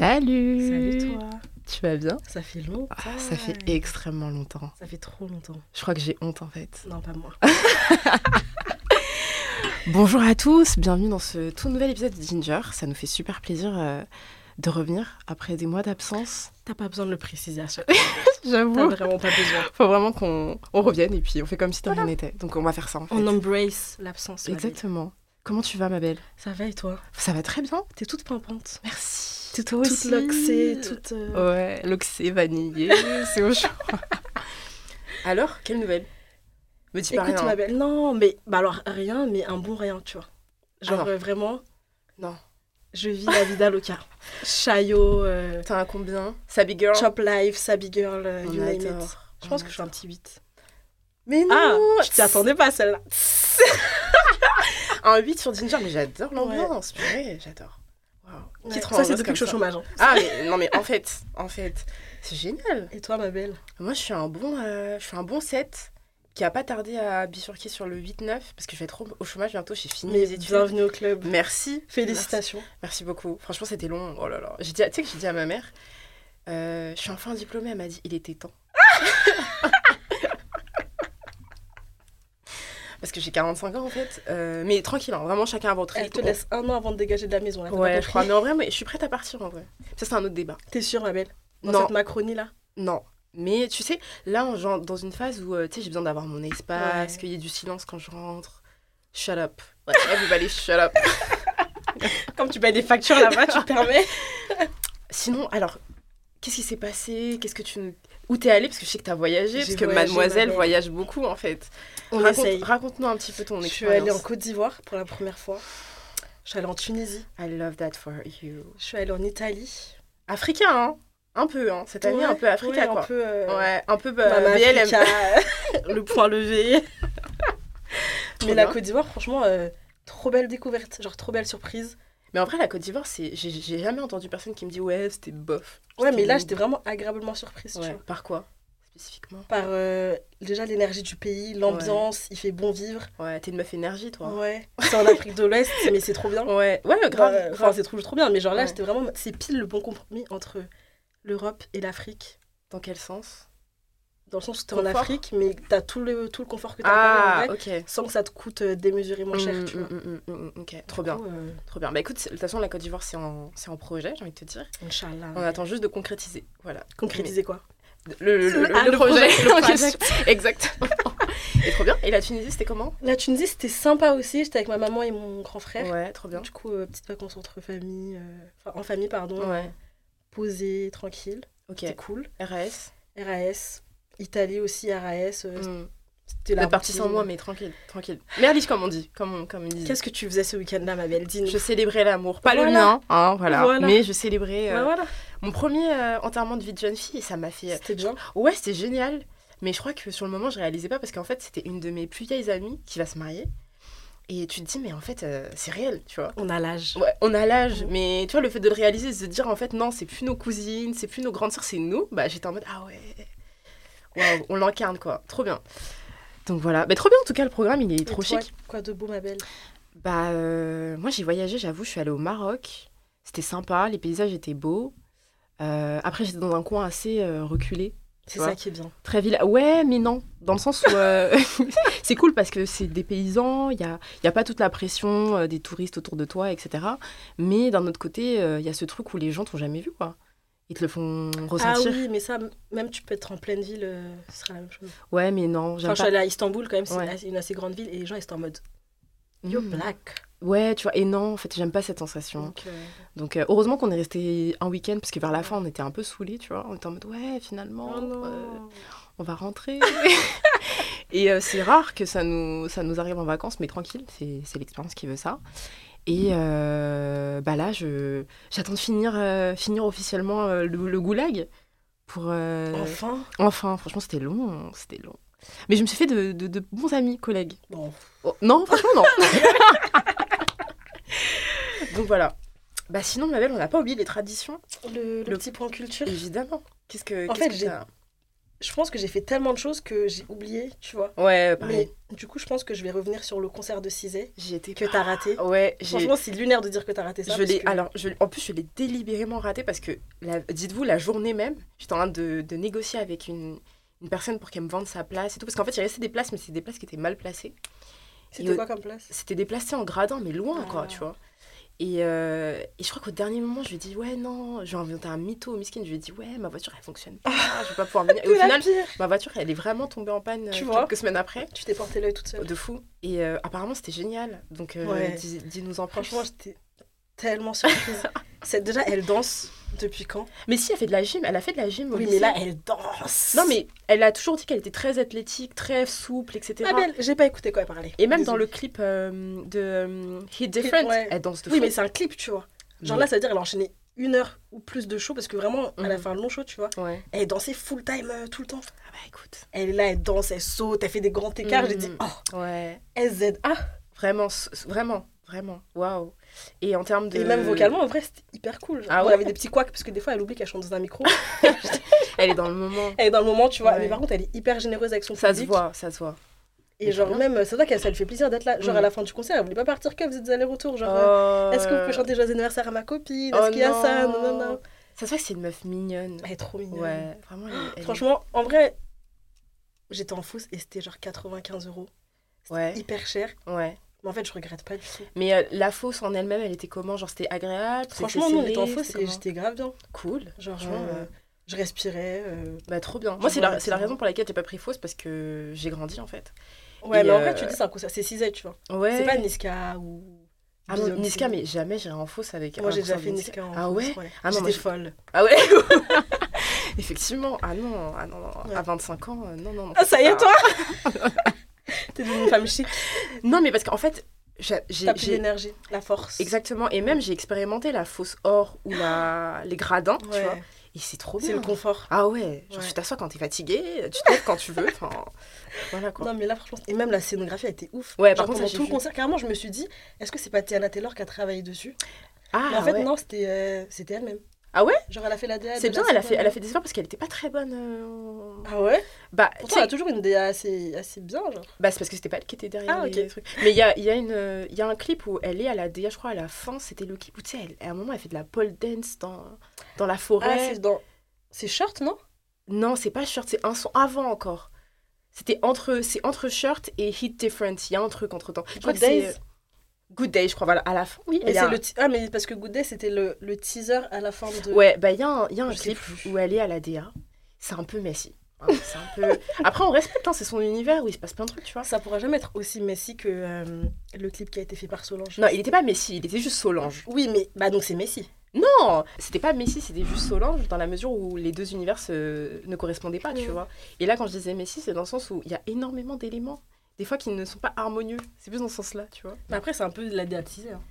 Salut Salut toi. Tu vas bien? Ça fait longtemps. Ah, Ça fait extrêmement longtemps. Ça fait trop longtemps. Je crois que j'ai honte en fait. Non, pas moi. Bonjour à tous, bienvenue dans ce tout nouvel épisode de Ginger. Ça nous fait super plaisir euh, de revenir après des mois d'absence. T'as pas besoin de le préciser à chaque fois. T'as J'avoue. vraiment pas besoin. Faut vraiment qu'on on revienne et puis on fait comme si de rien n'était. Donc on va faire ça en fait. On embrace l'absence. Exactement. Comment tu vas ma belle? Ça va et toi? Ça va très bien. T'es toute pimpante. Merci. Toute aussi. loxée, toute. euh, Ouais, l'oxé vanillé, c'est au chaud. Alors, quelle nouvelle? Me dis pas Écoute, rien. ma belle. Non, mais. Bah alors, rien, mais un bon rien, tu vois. Genre, Ah non. euh, vraiment, Non. je vis la vida loca. Chaillot, euh, T'as un combien? Sabi Girl Chop Life, Sabi Girl, euh, On you name it. adore. Je pense que je suis un petit 8. Mais non Ah, je t'y attendais pas celle-là. Un 8 sur Ginger, mais j'adore l'ambiance, purée, j'adore. Qui te rend ça, c'est depuis que je suis au chômage. hein. Ah, mais non, mais en fait, en fait, c'est génial. Et toi, ma belle? Moi, je suis un bon, euh, je suis un bon 7 qui a pas tardé à bifurquer sur le 8-9 parce que je vais être au- chômage bientôt, j'ai fini mes études. bienvenue au club. Merci. Félicitations. Merci, Merci beaucoup. Franchement, c'était long. Oh là là. J'ai dit, tu sais que j'ai dit à ma mère, euh, je suis enfin diplômée. Elle m'a dit, il était temps. Parce que j'ai 45 ans en fait. Euh, mais tranquille, hein, vraiment chacun à votre Elle rythme. te laisse un an avant de dégager de la maison. là, Ouais, je crois. Mais en vrai, mais je suis prête à partir en vrai. Ça, c'est un autre débat. T'es sûre, ma belle Dans Non, cette Macronie là? Non. Mais tu sais, là, genre dans une phase où euh, tu sais, j'ai besoin d'avoir mon espace, Ouais. qu'il y ait du silence quand je rentre. Shut up. Ouais, everybody shut up. Comme tu payes des factures là-bas, tu te permets. Sinon, alors, qu'est-ce qui s'est passé? Qu'est-ce que tu... Où t'es allée? Parce que je sais que t'as voyagé, parce que voyagé, mademoiselle voyage beaucoup en fait. On Raconte- essaye. Raconte-nous un petit peu ton Je suis expérience. allée en Côte d'Ivoire pour la première fois. Je suis allée en Tunisie. I love that for you. Je suis allée en Italie. Africain, hein? Un peu, hein Cette année, Ouais, un peu africain, ouais, quoi. Un peu. euh, Ouais, un peu bah, Mama BLM. Africa, le point levé. Mais la. Côte d'Ivoire, franchement, euh, trop belle découverte. Genre, trop belle surprise. Mais en vrai, la Côte d'Ivoire, c'est... j'ai j'ai jamais entendu personne qui me dit ouais, c'était bof. Ouais, mais là, j'étais vraiment agréablement surprise, tu vois. Par quoi? Spécifiquement? Par euh, déjà l'énergie du pays, l'ambiance, il fait bon vivre. Ouais, t'es une meuf énergie, toi. Ouais. C'est en Afrique de l'Ouest, mais c'est trop bien. Ouais, ouais, grave. Ouais, Enfin, grave. c'est trop, trop bien. Mais genre là, Ouais. c'était vraiment. C'est pile le bon compromis entre l'Europe et l'Afrique. Dans quel sens? Dans le sens où t'es en Confort Afrique, mais t'as tout le, tout le confort que t'as à Ah, en vrai, ok. sans que ça te coûte euh, démesurément cher, Mm, tu vois. mm, mm, Ok, trop bien. coup, euh, Trop bien. Bah écoute, de toute façon, la Côte d'Ivoire, c'est en, c'est en projet, j'ai envie de te dire. Inch'Allah. On attend juste de concrétiser. Voilà. Concrétiser quoi? Le, le, le- Ah, le le projet. projet, en. Exactement. Et trop bien. Et la Tunisie, c'était comment? La Tunisie, c'était sympa aussi. J'étais avec ma maman et mon grand frère. Ouais, trop bien. Du coup, euh, petites vacances entre famille. euh, Enfin, en famille, pardon. Ouais. Posée, tranquille. Ok. C'était cool. RAS. RAS. Italie aussi, RAS. euh, Mm. C'était la La partie sans moi, mais tranquille, tranquille. Merliche, comme on dit, comme on, comme. Qu'est-ce que tu faisais ce week-end-là, ma belle Dine Je célébrais l'amour, pas le mien, hein, voilà. Voilà. Mais je célébrais euh, Bah voilà, mon premier euh, enterrement de vie de jeune fille et ça m'a fait. c'était bien. Ouais, c'était génial. Mais je crois que sur le moment, je réalisais pas parce qu'en fait, c'était une de mes plus vieilles amies qui va se marier. Et tu te dis, mais en fait, euh, c'est réel, tu vois. On a l'âge. Ouais, on a l'âge, mais tu vois, le fait de le réaliser, de se dire, en fait, non, c'est plus nos cousines, c'est plus nos grandes sœurs, c'est nous, bah j'étais en mode, ah ouais, waouh, on l'incarne, quoi. Trop bien. Donc voilà, bah, trop bien en tout cas, le programme, il est Et trop toi, chic. Quoi de beau, ma belle? Bah, euh, moi j'ai voyagé, j'avoue, je suis allée au Maroc. C'était sympa, les paysages étaient beaux. Euh, après, j'étais dans un coin assez euh, reculé. C'est ça qui est bien. Très ville. Ouais, mais non. Dans le sens où euh, c'est cool parce que c'est des paysans, il n'y a, y a pas toute la pression des touristes autour de toi, etc. Mais d'un autre côté, il y a ce truc où les gens t'ont jamais vu, quoi. Ils te le font Ah ressentir. oui, mais ça, même tu peux être en pleine ville, euh, ce sera la même chose. Ouais, mais non, j'aime Enfin, je suis pas. allée à Istanbul quand même, c'est Ouais. une assez- grande ville et les gens ils étaient en mode You're Mm. black. Ouais, tu vois, et non, en fait, j'aime pas cette sensation. Donc, euh, Donc, euh, heureusement qu'on est resté un week-end parce que vers la fin, on était un peu saoulés, tu vois. On était en mode, ouais, finalement, oh euh, on va rentrer. et c'est rare que ça nous, ça nous arrive en vacances, mais tranquille, c'est l'expérience qui veut ça. Et euh, bah là, je, j'attends de finir, euh, finir officiellement euh, le, le goulag. Pour, euh, Enfin. enfin, franchement, c'était long, c'était long. Mais je me suis fait de, de- de bons amis, collègues. Bon. Oh, non, franchement, non. Donc voilà. Bah sinon, ma belle, on n'a pas oublié les traditions, Le, le Le- petit point culture. évidemment. Qu'est-ce que En fait, que j'ai- je pense que j'ai fait tellement de choses que j'ai oublié, tu vois. Ouais, pareil. Mais du coup, je pense que je vais revenir sur le concert de Cizé que t'as raté. Ouais, j'ai. Franchement, c'est lunaire de dire que t'as raté ça. Je parce l'ai, que- alors, je, en plus, je l'ai délibérément raté parce que, la- dites-vous, la journée même, j'étais en train de, de négocier avec une, une personne pour qu'elle me vende sa place et tout. Parce qu'en fait, il restait des places, mais c'est des places qui étaient mal placées. C'était quoi comme place? C'était des places en gradin, mais loin, Ah. quoi, tu vois. Et, euh, et je crois qu'au dernier moment, je lui ai dit, ouais, non, j'ai inventé un mytho, miskin. Je lui ai dit, ouais, ma voiture, elle fonctionne pas, je vais pas pouvoir venir. Et au final, pire. ma voiture, elle est vraiment tombée en panne Tu euh, vois quelques semaines après. Tu t'es porté l'œil toute seule. De fou. Et euh, apparemment, c'était génial. Donc, euh, Ouais. dis- dis-nous en plus. Franchement, j'étais tellement surprise. C'est déjà, elle danse depuis quand? Mais si, elle fait de la gym. Elle a fait de la gym au Oui, mais là, elle danse. Non, mais elle a toujours dit qu'elle était très athlétique, très souple, etc. Ah, belle, j'ai pas écouté quoi elle parlait. Et même dans le clip euh, de euh, Hit Different, ouais. elle danse de Oui, fou. mais c'est un clip, tu vois. Genre là, ça veut dire elle a enchaîné une heure ou plus de show parce que vraiment, elle a Mhm. fait un long show, tu vois. Ouais. Elle dansait full time euh, tout le temps. Ah bah écoute. Elle est là, elle danse, elle saute, elle fait des grands écarts. J'ai dit, Mhm. oh, Ouais. SZA. Vraiment, vraiment, vraiment. Waouh. Et en termes de. Et même vocalement, en vrai, c'était hyper cool. Genre, Ah ouais Elle avait des petits couacs parce que des fois, elle oublie qu'elle chante dans un micro. Elle est dans le moment. elle est dans le moment, tu vois. Ouais. Mais par contre, elle est hyper généreuse avec son Ça se voit, ça se voit. Et genre, même, c'est vrai qu'elle ça lui fait plaisir d'être là. Genre, Mhm. à la fin du concert, elle voulait pas partir que vous êtes des allers-retours. Genre, euh, Oh, est-ce que vous pouvez chanter Joyeux anniversaire à ma copine? Oh Est-ce qu'il y a ça? non. Non, non. Ça se voit que c'est une meuf mignonne. Elle est trop mignonne. Ouais, vraiment. elle est- elle est- Franchement, en vrai, j'étais en fausse et c'était genre 95 euros. Ouais. hyper cher. Ouais. Mais en fait, je regrette pas du tout. Mais euh, la fosse en elle-même, elle était comment? Genre, c'était agréable? Franchement, nous, on était en serré, fausse j'étais grave bien. Cool. Genre, Ouais, genre, ouais. euh, je respirais. euh, Bah, trop bien. Moi, c'est la, la raison pour laquelle j'ai pas pris fausse parce que j'ai grandi en fait. Ouais, Et, mais en vrai, tu dis c'est un concert, c'est Cisette, tu vois. Ouais. C'est pas Niska ou. Ah non. Niska, mais jamais j'irai en fausse avec Moi, j'ai déjà fait Niska en Ah fausse, ouais Ah non, J'étais folle. Ah ouais Effectivement. Ah non, ah non, non. Ouais. à 25 ans, non, non, non. Ah, ça y est, toi T'es devenue une femme chic. Non, mais parce qu'en fait, j'ai. T'as plus d'énergie, la force. Exactement. Et même, j'ai expérimenté la fausse or ou la... les gradins, tu vois. Et c'est trop bien. C'est le confort. Ah ouais, genre Ouais. tu t'assois quand t'es fatigué, tu te lèves quand tu veux, enfin voilà quoi. Non, mais là, franchement, et même la scénographie a été ouf. Ouais, par Genre, contre, ça, pendant tout le concert, carrément, je me suis dit, est-ce que c'est pas Tiana Taylor qui a travaillé dessus? Ah Mais en fait, ouais. non, c'était euh, c'était elle-même. Ah ouais? Genre, elle a fait la DA. C'est bien, elle a fait, elle a fait des efforts parce qu'elle était pas très bonne. euh, Ah ouais? Bah, Pourtant, elle a toujours une DA assez, assez bien, genre. bah, c'est parce que c'était pas elle qui était derrière Ah, les trucs. Mais il y a, il y, a une, y a un clip où elle est à la DA, je crois à la fin, c'était le clip où tu sais, elle- à un moment elle fait de la pole dance dans, dans la Ah, forêt. c'est dans. C'est short, non? Non, c'est pas Shirt, c'est un son avant encore. C'était entre, c'est entre Shirt et Hit Different. Il y a un truc entre temps. Je crois que c'est, Good Day, je crois, voilà, à la fin. Oui, mais a le Ah, mais parce que Good Day, c'était le, le teaser à la fin de. Ouais, bah il y a un, y a un clip où elle est à la DA. C'est un peu messy. hein, c'est un peu... Après, on respecte, hein, c'est son univers où il se passe plein de trucs, tu vois. Ça pourra jamais être aussi Messi que euh, le clip qui a été fait par Solange. Non, il était pas Messi, il était juste Solange. Oui, mais. Bah, donc c'est Messi. Non, c'était pas Messi, c'était juste Solange dans la mesure où les deux univers se- ne correspondaient pas, tu vois. Et là, quand je disais Messi, c'est dans le sens où il y a énormément d'éléments, des fois qui ne sont pas harmonieux. C'est plus dans ce sens-là, tu vois. Mais après, c'est un peu de la DA teaser. hein.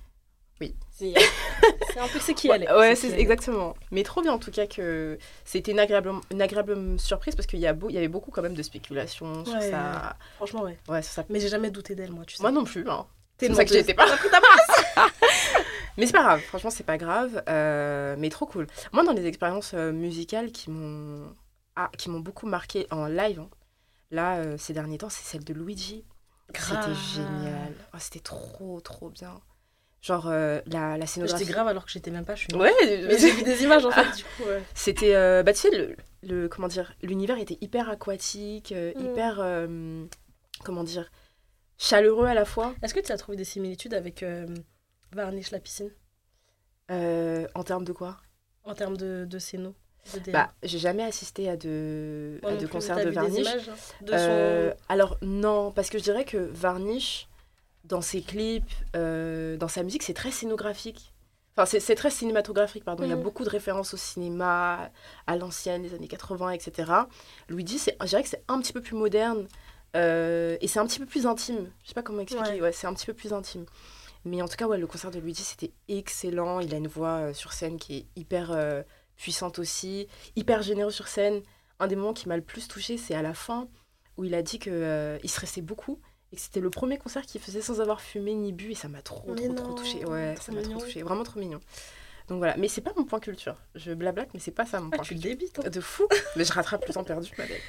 Oui. C'est c'est un peu c'est qui elle est. Ouais, C'est exactement. Mais trop bien en tout cas que c'était une agréable, une agréable surprise parce qu'il y, a beau- il y avait beaucoup quand même de spéculations sur Ouais. ça. Franchement, ouais. Ouais, sur ça. Mais j'ai jamais douté d'elle, moi, tu sais. Moi non plus, hein. C'est pour ça que menteuse. j'y étais pas. mais c'est pas grave, franchement, c'est pas grave. euh, mais trop cool. Moi, dans les expériences euh, musicales qui m'ont ah, qui m'ont beaucoup marqué en live, hein, là, euh, ces derniers temps, c'est celle de Luigi. C'était génial. Oh, c'était trop, trop bien. Genre, euh, la, la scénographie. J'étais grave alors que j'étais même pas. Je suis... Ouais, Mais j'ai vu des images en fait, du coup. ouais. C'était, euh, bah tu sais, le, le- comment dire, l'univers était hyper aquatique, euh, Mm. hyper, comment dire, chaleureux à la fois, Est-ce que tu as trouvé des similitudes avec Varnish la piscine? En termes de quoi? En termes de, de scéno de? Bah, j'ai jamais assisté à de, à de concerts de Varnish. images de son- Euh, alors non, parce que je dirais que Varnish, dans ses clips, euh, dans sa musique, c'est très scénographique. Enfin, c'est- très cinématographique, pardon. Il y a Mhm. beaucoup de références au cinéma, à l'ancienne, les années 80, etc. Luigi, je dirais que c'est un petit peu plus moderne euh, et c'est un petit peu plus intime. Je sais pas comment expliquer. Ouais. Ouais, c'est un petit peu plus intime. Mais en tout cas, ouais, le concert de Luigi, c'était excellent. Il a une voix sur scène qui est hyper puissante aussi, hyper généreux sur scène. Un des moments qui m'a le plus touché, c'est à la fin où il a dit que euh, il stressait beaucoup et que c'était le premier concert qu'il faisait sans avoir fumé ni bu et ça m'a trop Mais trop trop non, touché. Ouais, ça m'a trop mignon. touché, vraiment trop mignon. Donc voilà, mais c'est pas mon point culture. Je blablate, mais c'est pas ça mon Ah, point tu culture. débites. hein. De fou, mais je rattrape le temps perdu, ma belle.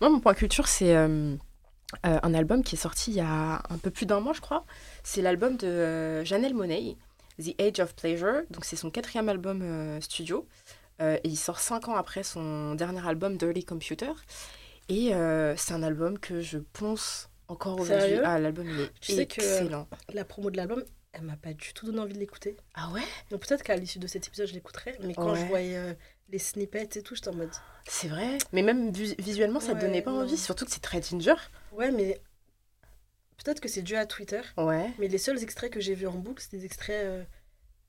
Moi, mon point culture, c'est euh, euh, un album qui est sorti il y a un peu plus d'un mois, je crois. C'est l'album de euh, Janelle Monáe, The Age of Pleasure. Donc, c'est son quatrième album euh, studio. Euh, et il sort cinq ans après son dernier album, Dirty Computer. Et euh, c'est un album que je pense encore aujourd'hui. Ah, l'album, il est Tu sais que-. La promo de l'album, elle m'a pas du tout donné envie de l'écouter. Ah ouais? Donc peut-être qu'à l'issue de cet épisode, je l'écouterai. Mais quand Ouais. je voyais euh, les snippets et tout, j'étais en mode. C'est vrai? Mais même vis- visuellement, ça te Ouais, donnait pas envie. Surtout que c'est très ginger. Ouais, mais peut-être que c'est dû à Twitter. Ouais. Mais les seuls extraits que j'ai vus en boucle, c'était des extraits euh,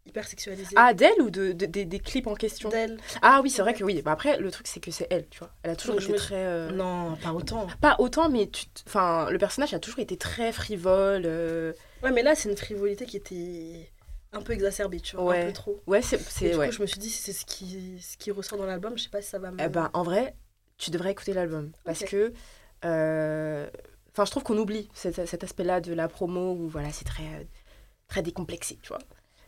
hyper sexualisés. Ah, d'elle ou de, de- des, des clips en question d'elle. Ah oui, c'est vrai que oui. Bah, après, le truc, c'est que c'est elle, tu vois. Elle a toujours Donc, été me- très... euh, Non, pas autant. Pas autant, mais tu... t- enfin, le personnage a toujours été très frivole. euh, Ouais, mais là, c'est une frivolité qui était un peu exacerbée, tu vois, Ouais. un peu trop. Ouais, c'est... Du ouais. coup, je me suis dit, si c'est ce qui, ce qui ressort dans l'album, je sais pas si ça va me. Eh ben, en vrai, tu devrais écouter l'album. Parce que... euh, Enfin, je trouve qu'on oublie cet, cet aspect-là de la promo où, voilà, c'est très, très décomplexé, tu vois.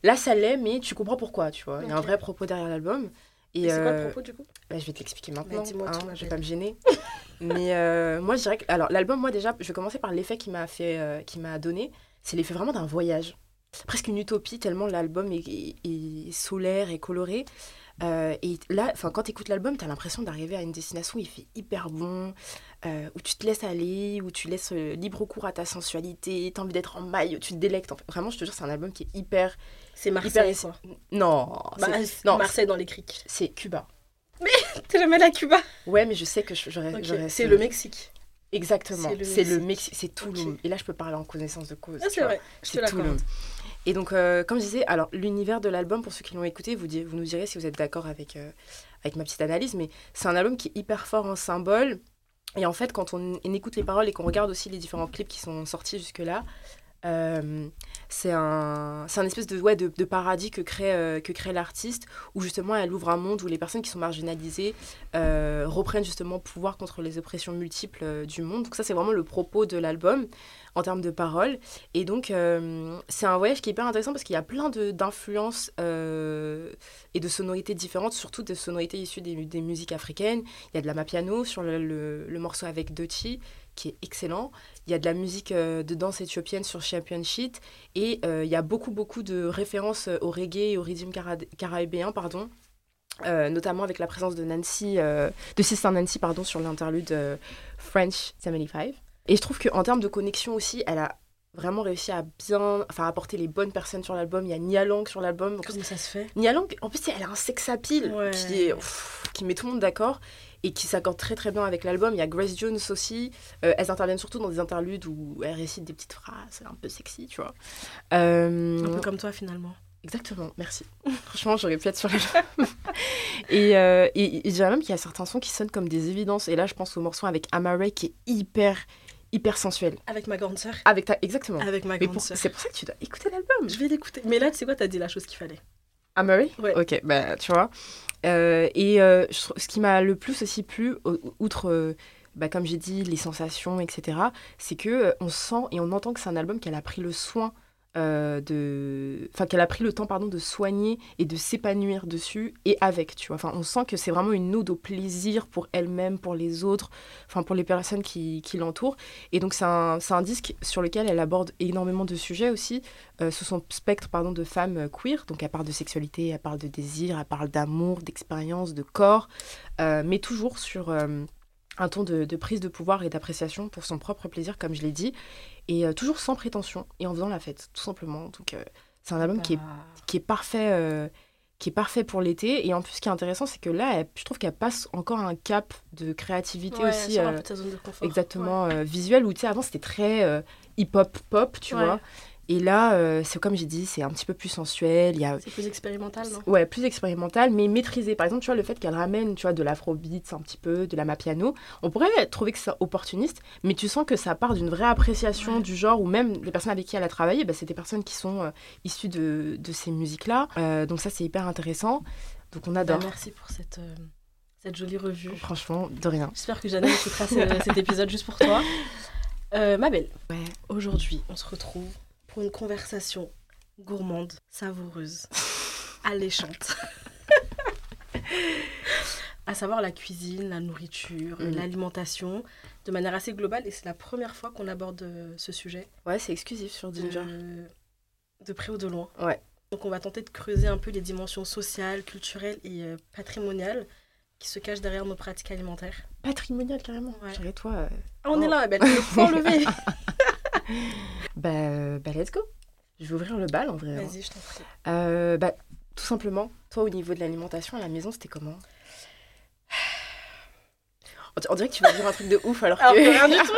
Là, ça l'est, mais tu comprends pourquoi, tu vois. Il y a un vrai propos derrière l'album. Et, Et c'est quoi le euh, propos du coup Bah, je vais te l'expliquer maintenant. dis-moi tout, hein, je vais pas me gêner. Mais euh, moi, je dirais que. Alors, l'album, moi, déjà, je vais commencer par l'effet qu'il m'a fait, euh, qu'il m'a donné. C'est l'effet vraiment d'un voyage. Presque une utopie, tellement l'album est, est- est solaire et coloré. Euh, et là, quand tu écoutes l'album, tu as l'impression d'arriver à une destination où il fait hyper bon, où tu te laisses aller, où tu laisses libre cours à ta sensualité, tu as envie d'être en maille, tu te délectes. En fait, vraiment, je te jure, c'est un album qui est hyper. C'est Marseille, quoi. Non, Bah, non, Marseille dans les criques. c'est Cuba. T'es jamais la Cuba? Ouais, mais je sais que j'aurais. C'est ce- le Mexique. Exactement. C'est le Mexique. C'est Tulum. Ok. Et là, je peux parler en connaissance de cause. Ah, c'est vrai, C'est. Tulum. Et donc, euh, comme je disais, alors l'univers de l'album, pour ceux qui l'ont écouté, vous, vous nous direz si vous êtes d'accord avec, euh, avec ma petite analyse, mais c'est un album qui est hyper fort en symbole. Et en fait, quand on, on écoute les paroles et qu'on regarde aussi les différents clips qui sont sortis jusque-là, euh, c'est un, un espèce de, ouais, de, paradis que crée, euh, que crée l'artiste, où justement elle ouvre un monde où les personnes qui sont marginalisées euh, reprennent justement pouvoir contre les oppressions multiples du monde. Donc ça, c'est vraiment le propos de l'album en termes de paroles. Et donc, c'est un voyage qui est hyper intéressant parce qu'il y a plein d'influences et de sonorités différentes, surtout des sonorités issues des, des musiques africaines. Il y a de la mapiano sur le, le- le morceau avec Dochi, qui est excellent. Il y a de la musique euh, de danse éthiopienne sur Champion Sheet. Et euh, il y a beaucoup, beaucoup de références euh, au reggae et au rhythm cara- caribéen, pardon. Euh, notamment avec la présence de Nancy, de Sister Nancy, pardon, sur l'interlude French 75. Et je trouve qu'en termes de connexion aussi, elle a vraiment réussi à bien, enfin, apporter les bonnes personnes sur l'album. Il y a Nia Lang sur l'album. Comment ça se fait? Nia Lang, en plus, elle a un sex appeal Ouais. qui, est, pff, qui met tout le monde d'accord et qui s'accorde très très bien avec l'album. Il y a Grace Jones aussi. Euh, elles interviennent surtout dans des interludes où elles récitent des petites phrases un peu sexy, tu vois. Euh, Un peu comme toi finalement. Exactement, merci. Franchement, j'aurais pu être sur et, euh, et, et je dirais même qu'il y a certains sons qui sonnent comme des évidences. Et là, je pense au morceau avec Amare qui est hyper, hyper sensuel. Avec ma grande sœur. Avec ta... Exactement. Avec ma grande sœur. c'est pour ça que tu dois écouter l'album. Je vais l'écouter. Mais là, tu sais quoi, t'as dit la chose qu'il fallait. Amare Ouais. Ok, bah tu vois. Euh, et euh, ce qui m'a le plus aussi plu, outre, euh, bah, comme j'ai dit, les sensations, etc., c'est que on sent et on entend que c'est un album qu'elle a pris le soin euh, de... Enfin, qu'elle a pris le temps, pardon, de soigner et de s'épanouir dessus et avec, tu vois. Enfin, on sent que c'est vraiment une ode au plaisir pour elle-même, pour les autres, enfin, pour les personnes qui, qui l'entourent. Et donc, c'est un, un disque sur lequel elle aborde énormément de sujets aussi, euh, sous son spectre pardon, de femmes euh, queer. Donc elle parle de sexualité, elle parle de désir, elle parle d'amour, d'expérience, de corps, euh, mais toujours sur un ton de prise de pouvoir et d'appréciation pour son propre plaisir, comme je l'ai dit, et euh, toujours sans prétention et en faisant la fête, tout simplement. Donc euh, c'est un album qui est Bah, qui est parfait euh, qui est parfait pour l'été et en plus ce qui est intéressant c'est que là elle- je trouve qu'elle passe encore un cap de créativité ouais, aussi sors un peu de ta zone de confort. exactement euh, visuel où tu sais avant c'était très hip hop pop tu Ouais. vois et là euh, c'est comme j'ai dit c'est un petit peu plus sensuel il y a C'est plus expérimental, non? Ouais plus expérimental mais maîtrisé. Par exemple tu vois le fait qu'elle ramène tu vois de l'afrobeat un petit peu de la mapiano on pourrait trouver que c'est opportuniste mais tu sens que ça part d'une vraie appréciation Ouais. du genre où même les personnes avec qui elle a travaillé bah, c'est des personnes qui sont euh, issues de, de ces musiques là donc ça c'est hyper intéressant. Donc on Bah, adore. Merci pour cette, euh, cette jolie revue. franchement de rien. J'espère que Jeanne écoutera ce- cet épisode juste pour toi. Euh, ma belle, ouais. aujourd'hui, on se retrouve pour une conversation gourmande, savoureuse, alléchante. à savoir la cuisine, la nourriture, Mhm. l'alimentation, de manière assez globale. Et c'est la première fois qu'on aborde euh, ce sujet, Ouais, c'est exclusif sur Ginger. de, de près ou de loin. Ouais. Donc on va tenter de creuser un peu les dimensions sociales, culturelles et euh, patrimoniales qui se cachent derrière nos pratiques alimentaires. Patrimonial, carrément. Ouais. Dirais toi. euh, Ah, on Oh. est là, belle, le point levé. Bah, bah, let's go. Je vais ouvrir le bal en vrai. hein. Vas-y, je t'en prie. Euh, bah, tout simplement, toi, au niveau de l'alimentation à la maison, c'était comment? On, dirait que tu vas dire un truc de ouf alors que. Alors rien du tout.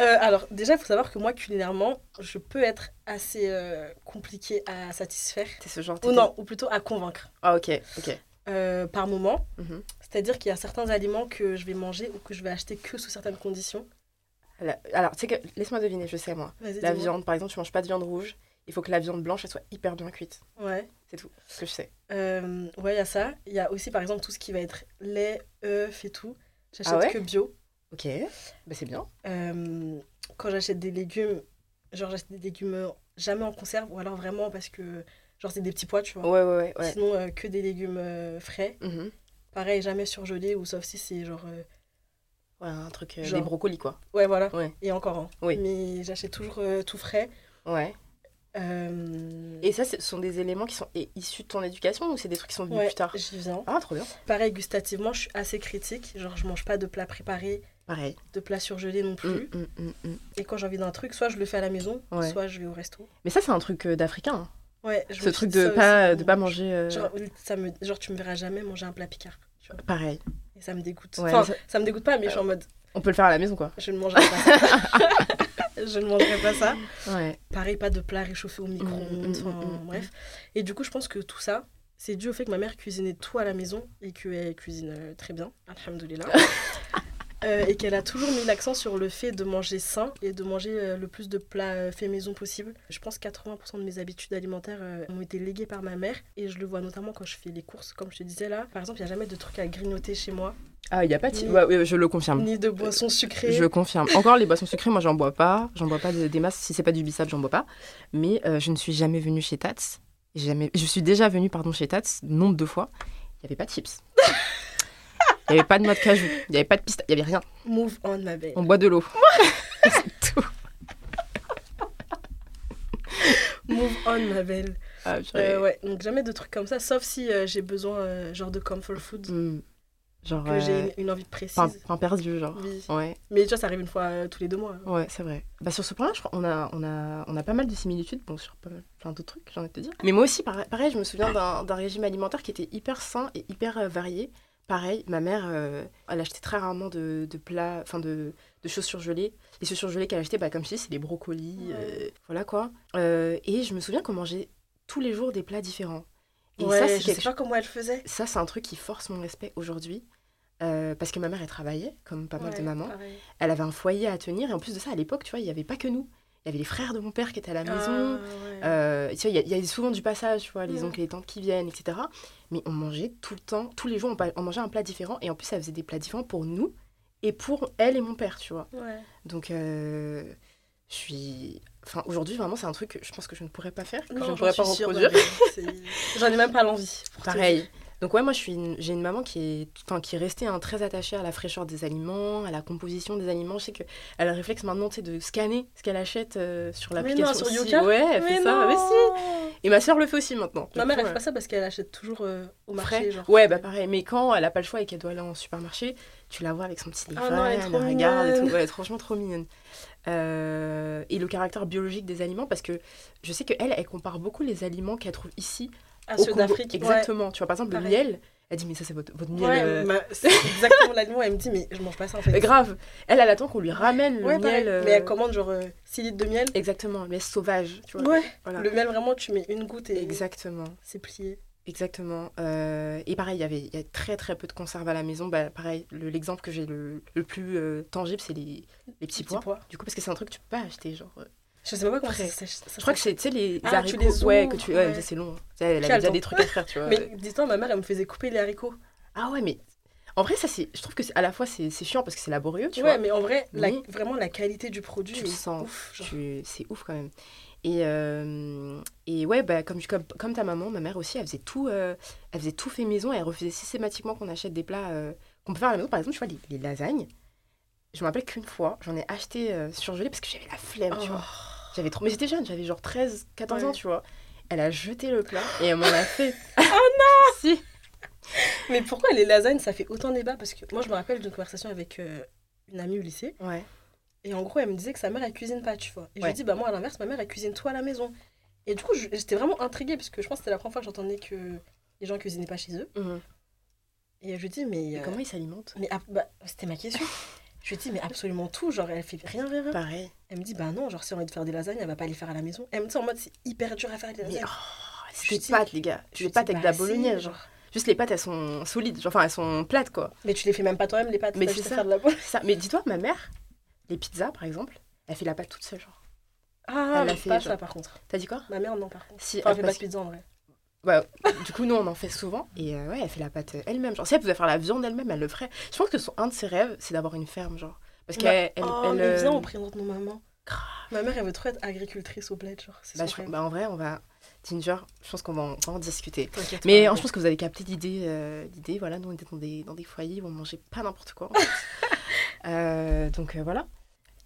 Euh, alors, déjà, il faut savoir que moi, culinairement, je peux être assez euh, compliquée à satisfaire. T'es ce genre. Ou non, ou plutôt à convaincre. Ah, ok, ok. euh, par moment. Mhm. C'est-à-dire qu'il y a certains aliments que je vais manger ou que je vais acheter que sous certaines conditions. La- Alors, tu sais que. Laisse-moi deviner, je sais moi. La viande, par exemple, tu manges pas de viande rouge. Il faut que la viande blanche, elle soit hyper bien cuite. Ouais. C'est tout ce que je sais. Euh, ouais, il y a ça. Il y a aussi, par exemple, tout ce qui va être lait, œufs et tout. J'achète Ah ouais que bio. Ok, bah, c'est bien. Euh, quand j'achète des légumes, genre j'achète des légumes jamais en conserve ou alors vraiment parce que genre c'est des petits pois, tu vois. Ouais, ouais, ouais. ouais. Sinon euh, que des légumes frais. Mhm. Pareil, jamais surgelés ou sauf si c'est genre Ouais, un truc. euh, Genre. Des brocolis, quoi. ouais voilà. Ouais. Et encore hein. Oui. Mais j'achète toujours euh, tout frais. Ouais. Euh, Et ça, ce sont des éléments qui sont i- issus de ton éducation ou c'est des trucs qui sont venus ouais, plus tard j'y viens. Ah, trop bien. Pareil, gustativement, je suis assez critique. Genre, je mange pas de plats préparés, Pareil. de plats surgelés non plus. Mm, mm, mm, mm. Et quand j'ai envie d'un truc, soit je le fais à la maison, Ouais. soit je vais au resto. Mais ça, c'est un truc euh, d'Africain. hein. Ouais, je Ce me truc suis dit de ça pas, aussi. de pas manger. euh, Genre, ça me... genre, tu me verras jamais manger un plat picard. tu vois. Pareil. Et ça me dégoûte. Ouais, enfin, ça- ça... me dégoûte pas, mais je suis en mode, On peut le faire à la maison, quoi. je ne mangerai pas ça. je ne mangerai pas ça. Ouais. Pareil, pas de plat réchauffé au micro-ondes, Mm, mm, enfin, mm, mm, bref. Et du coup, je pense que tout ça, c'est dû au fait que ma mère cuisinait tout à la maison et qu'elle cuisine euh, très bien, alhamdoulilah. Euh, et qu'elle a toujours mis l'accent sur le fait de manger sain et de manger euh, le plus de plats euh, faits maison possible. Je pense que 80% de mes habitudes alimentaires euh, ont été léguées par ma mère et je le vois notamment quand je fais les courses, comme je te disais là. Par exemple, il n'y a jamais de trucs à grignoter chez moi, Ah, il y a pas de. Ni- Ouais, je le confirme. ni de boissons sucrées. Je confirme. Encore les boissons sucrées, moi j'en bois pas. J'en bois pas de- des masses. Si c'est pas du bissap, j'en bois pas. Mais je ne suis jamais venue chez Tats. Jamais... Je suis déjà venue pardon, chez Tats nombre de fois. Il n'y avait pas de chips. Il n'y avait pas de noix de cajou. Il n'y avait pas de piste. Il n'y avait rien. Move on, ma belle. On boit de l'eau. c'est tout. Move on, ma belle. Ah, Euh, ouais, donc jamais de trucs comme ça, sauf si euh, j'ai besoin, euh, genre de comfort food, Hmm. Genre. que euh, j'ai une, une envie précise. pain, pain perdu, genre. Oui. Ouais, Mais tu vois, ça arrive une fois euh, tous les deux mois. ouais, c'est vrai. Bah, sur ce point-là, je crois qu'on a, on a, on a pas mal de similitudes. Bon, sur pas mal- plein d'autres trucs, j'ai envie de te dire. Mais moi aussi, pareil, pareil, je me souviens d'un régime alimentaire qui était hyper sain et hyper euh, varié. Pareil, ma mère, euh, elle achetait très rarement de, de plats, enfin de, de choses surgelées. Les choses surgelées qu'elle achetait, bah, comme je dis, c'est les brocolis, Ouais. euh, voilà quoi. Euh, et je me souviens qu'on mangeait tous les jours des plats différents. Et ouais, ça, c'est je quelque sais pas comment elle faisait. ça, c'est un truc qui force mon respect aujourd'hui. parce que ma mère, elle travaillait, comme pas mal de mamans. pareil. Elle avait un foyer à tenir. Et en plus de ça, à l'époque, tu vois, il n'y avait pas que nous. Il y avait les frères de mon père qui étaient à la maison. Ah, ouais. Euh, tu vois, il y, a- il y a souvent du passage, tu vois, les Ouais. oncles et les tantes qui viennent, etc. Mais on mangeait tout le temps, tous les jours, on, mangeait un plat différent. Et en plus, ça faisait des plats différents pour nous et pour elle et mon père, tu vois. Donc, euh, je suis... Enfin, aujourd'hui, vraiment, c'est un truc que je pense que je ne pourrais pas faire, que je ne j'en pourrais pas reproduire. J'en ai même pas l'envie. Pareil. Donc ouais, moi une- j'ai une maman qui est, enfin, qui est restée hein, très attachée à la fraîcheur des aliments, à la composition des aliments. Je sais qu'elle a le réflexe maintenant de scanner ce qu'elle achète euh, sur l'application. non, sur. Yuka Ouais, elle fait Mais ça. non Mais si. Et ma soeur le fait aussi maintenant. Ma mère, elle fait euh, pas ça parce qu'elle achète toujours euh, au marché. frais. Genre, Ouais, bah pareil. Mais quand elle a pas le choix et qu'elle doit aller en supermarché, tu la vois avec son petit livret, Ah non, elle regarde et tout. Ouais, elle est franchement trop mignonne. Euh, et le caractère biologique des aliments, parce que je sais qu'elle, elle compare beaucoup les aliments qu'elle trouve ici à au ceux d'Afrique. ouais. Exactement. Tu vois, par exemple, le miel. Elle dit, mais ça, c'est votre, votre miel. Ouais, euh, ma- c'est exactement l'aliment. Elle me dit, mais je mange pas ça en fait. Mais grave. Elle, elle attend qu'on lui ramène le Ouais, miel. euh, Mais elle commande genre 6 litres de miel. Exactement, le miel sauvage. Tu vois. Ouais. Voilà. Le miel, vraiment, tu mets une goutte et Exactement. c'est plié. Exactement. Euh, et pareil, il y avait y a très très peu de conserve à la maison. Bah, pareil, le- l'exemple que j'ai le, le plus euh, tangible, c'est les, les petits Petits pois. pois. Du coup, parce que c'est un truc que tu peux pas acheter. Genre, euh, Je sais pas comment ça, ça, ça je crois que c'est tu sais, les Ah, tu haricots. les ouais, que tu. Ouais, ouais. c'est long. Tu elle avait déjà des trucs à faire, tu vois. Mais dis-toi, ma mère, elle me faisait couper les haricots. Ah ouais, mais En vrai, ça, c'est. Je trouve que à la fois, c'est chiant parce que c'est laborieux, tu ouais, vois. mais en vrai, la- vraiment, la qualité du produit Tu le sens. ouf. Tu- C'est ouf quand même. Et, euh, et ouais, bah, comme, comme, comme ta maman, ma mère aussi, elle faisait tout, euh, elle faisait tout fait maison et elle refaisait systématiquement qu'on achète des plats euh, qu'on peut faire à la maison. Par exemple, tu vois, les, les lasagnes. Je me rappelle qu'une fois, j'en ai acheté surgelé parce que j'avais la flemme, tu Oh. vois. J'avais trop... Mais j'étais jeune, j'avais genre 13, 14 ans, tu vois. Elle a jeté le plat et elle m'en a fait. oh non Si Mais pourquoi les lasagnes, ça fait autant débat? Parce que moi, je me rappelle d'une conversation avec euh, une amie au lycée. Ouais. Et en gros, elle me disait que sa mère, elle cuisine pas, tu vois. Et je lui dis, bah moi, à l'inverse, ma mère, elle cuisine tout à la maison. Et du coup, j'étais vraiment intriguée parce que je pense que c'était la première fois que j'entendais que les gens cuisinaient pas chez eux. Mhm. Et je lui dis, mais. Euh, comment ils s'alimentent? mais ab- bah, c'était ma question. je lui dis, mais absolument tout. Genre, elle fait rien, rien, rien. Pareil. Elle me dit, bah non, genre, si on a envie de faire des lasagnes, elle va pas les faire à la maison. Elle me dit en mode, c'est hyper dur à faire des Mais lasagnes. oh, Je c'est des dis- pâtes, les gars. Je Des lui pâtes avec de la bah, bolognaise, si, genre. Juste les pâtes, elles sont solides. Genre, Enfin, elles sont plates, quoi. Mais tu les fais même pas toi-même, les pâtes. Mais c'est ça. faire de la bolognaise. Ça. Mais dis-toi, ma mère, les pizzas, par exemple, elle fait la pâte toute seule, genre. Ah, Elle l'a mais fait, pas genre. ça, par contre. T'as dit quoi? Ma mère, non, par contre. Si, Enfin, elle elle fait pas de pizza en vrai. Ouais, du coup, nous, on en fait souvent. Et euh, ouais, elle fait la pâte euh, elle-même. Genre, si elle pouvait faire la viande elle-même, elle le ferait. Je pense que son, un de ses rêves, c'est d'avoir une ferme, genre. Parce qu'elle. elle, oh, elle, mais euh, viens, on présente nos mamans. grave. Ma mère, elle veut trop être agricultrice au bled, genre. C'est bah, je- bah, en vrai, on va. Ginger, je pense qu'on va, en- on va en discuter. Mais euh, je pense que vous avez capté l'idée. euh, l'idée, voilà, nous, on était dans des, dans des foyers où on mangeait pas n'importe quoi. en fait. Euh, donc, euh, voilà.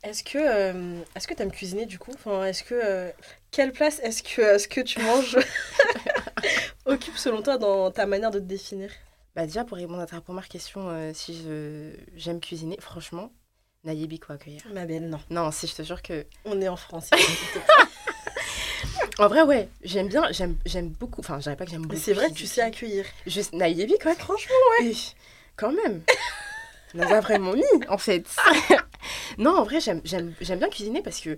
Est-ce que euh, est-ce que t'aimes cuisiner du coup? Enfin, est-ce que euh, quelle place est-ce que est-ce que tu manges? occupe selon toi dans ta manière de te définir Bah, déjà, pour répondre à ta première question, euh, si j'aime cuisiner, franchement, Nayebi, quoi, accueillir. Ma belle, non. Non, si, je te jure que. On est en France. En vrai, ouais, j'aime bien, j'aime, j'aime beaucoup. Enfin, je pas que j'aime beaucoup. Mais c'est vrai que tu sais accueillir. Juste Naïebi, quoi. Franchement, ouais. Quand même. On a vraiment mis, en fait. non, en vrai, j'aime, j'aime, j'aime bien cuisiner parce que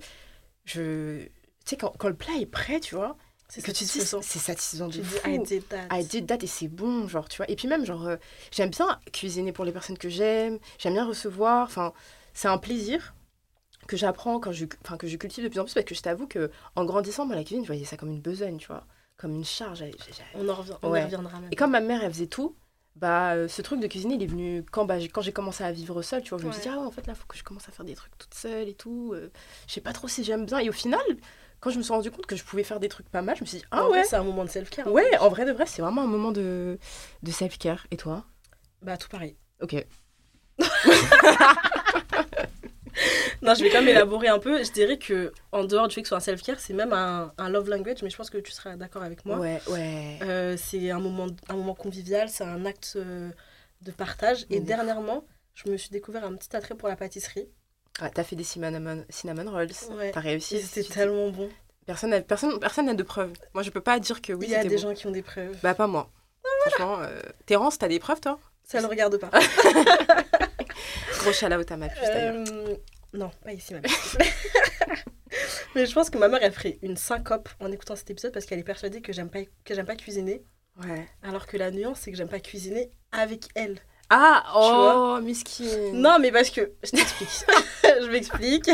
je. Tu sais, quand, quand le plat est prêt, tu vois, c'est que tu dis, satisfaisant. c'est satisfaisant Tu de dis fou. I did that. I did that et c'est bon, genre, tu vois. Et puis même, genre, euh, j'aime bien cuisiner pour les personnes que j'aime, j'aime bien recevoir, enfin, c'est un plaisir que j'apprends quand je, enfin, que je cultive de plus en plus parce que je t'avoue que en grandissant, moi, la cuisine, je voyais ça comme une besogne, tu vois, comme une charge. On en revient, on Ouais. y reviendra même. Et comme ma mère, elle faisait tout, bah, euh, ce truc de cuisiner, il est venu quand, bah, j'ai- quand j'ai commencé à vivre seule, tu vois. Je me suis dit, Ouais. ah, en fait, là, faut que je commence à faire des trucs toute seule et tout. euh, je sais pas trop si j'aime bien. Et au final, quand je me suis rendu compte que je pouvais faire des trucs pas mal, je me suis dit, ah En ouais. c'est un moment de self-care. en Ouais, en vrai de vrai, c'est vraiment un moment de, de self-care. Et toi? Bah tout pareil. Ok. Non, je vais quand même élaborer un peu. Je dirais que en dehors du fait que ce soit un self-care, c'est même un, un love language, mais je pense que tu seras d'accord avec moi. Ouais, ouais. Euh, c'est un moment, un moment convivial, c'est un acte euh, de partage. Et dernièrement, je me suis découvert un petit attrait pour la pâtisserie. Ah, T'as fait des cinnamon, cinnamon rolls. Ouais. T'as réussi. C'était tellement bon. Personne n'a personne, personne n'a de preuves. Moi, je peux pas dire que oui, Il y a des bon. gens qui ont des preuves. Bah, pas moi. Franchement, euh... Terence, t'as des preuves, toi? Ça ne regarde pas. Gros shout-out à ma puce. Euh, non, pas ici, ma. Mais je pense que ma mère, elle ferait une syncope en écoutant cet épisode parce qu'elle est persuadée que j'aime pas, que j'aime pas cuisiner. Ouais. Alors que la nuance, c'est que j'aime pas cuisiner avec elle. Ah, oh, miskin. Non, mais parce que. Je t'explique. je m'explique.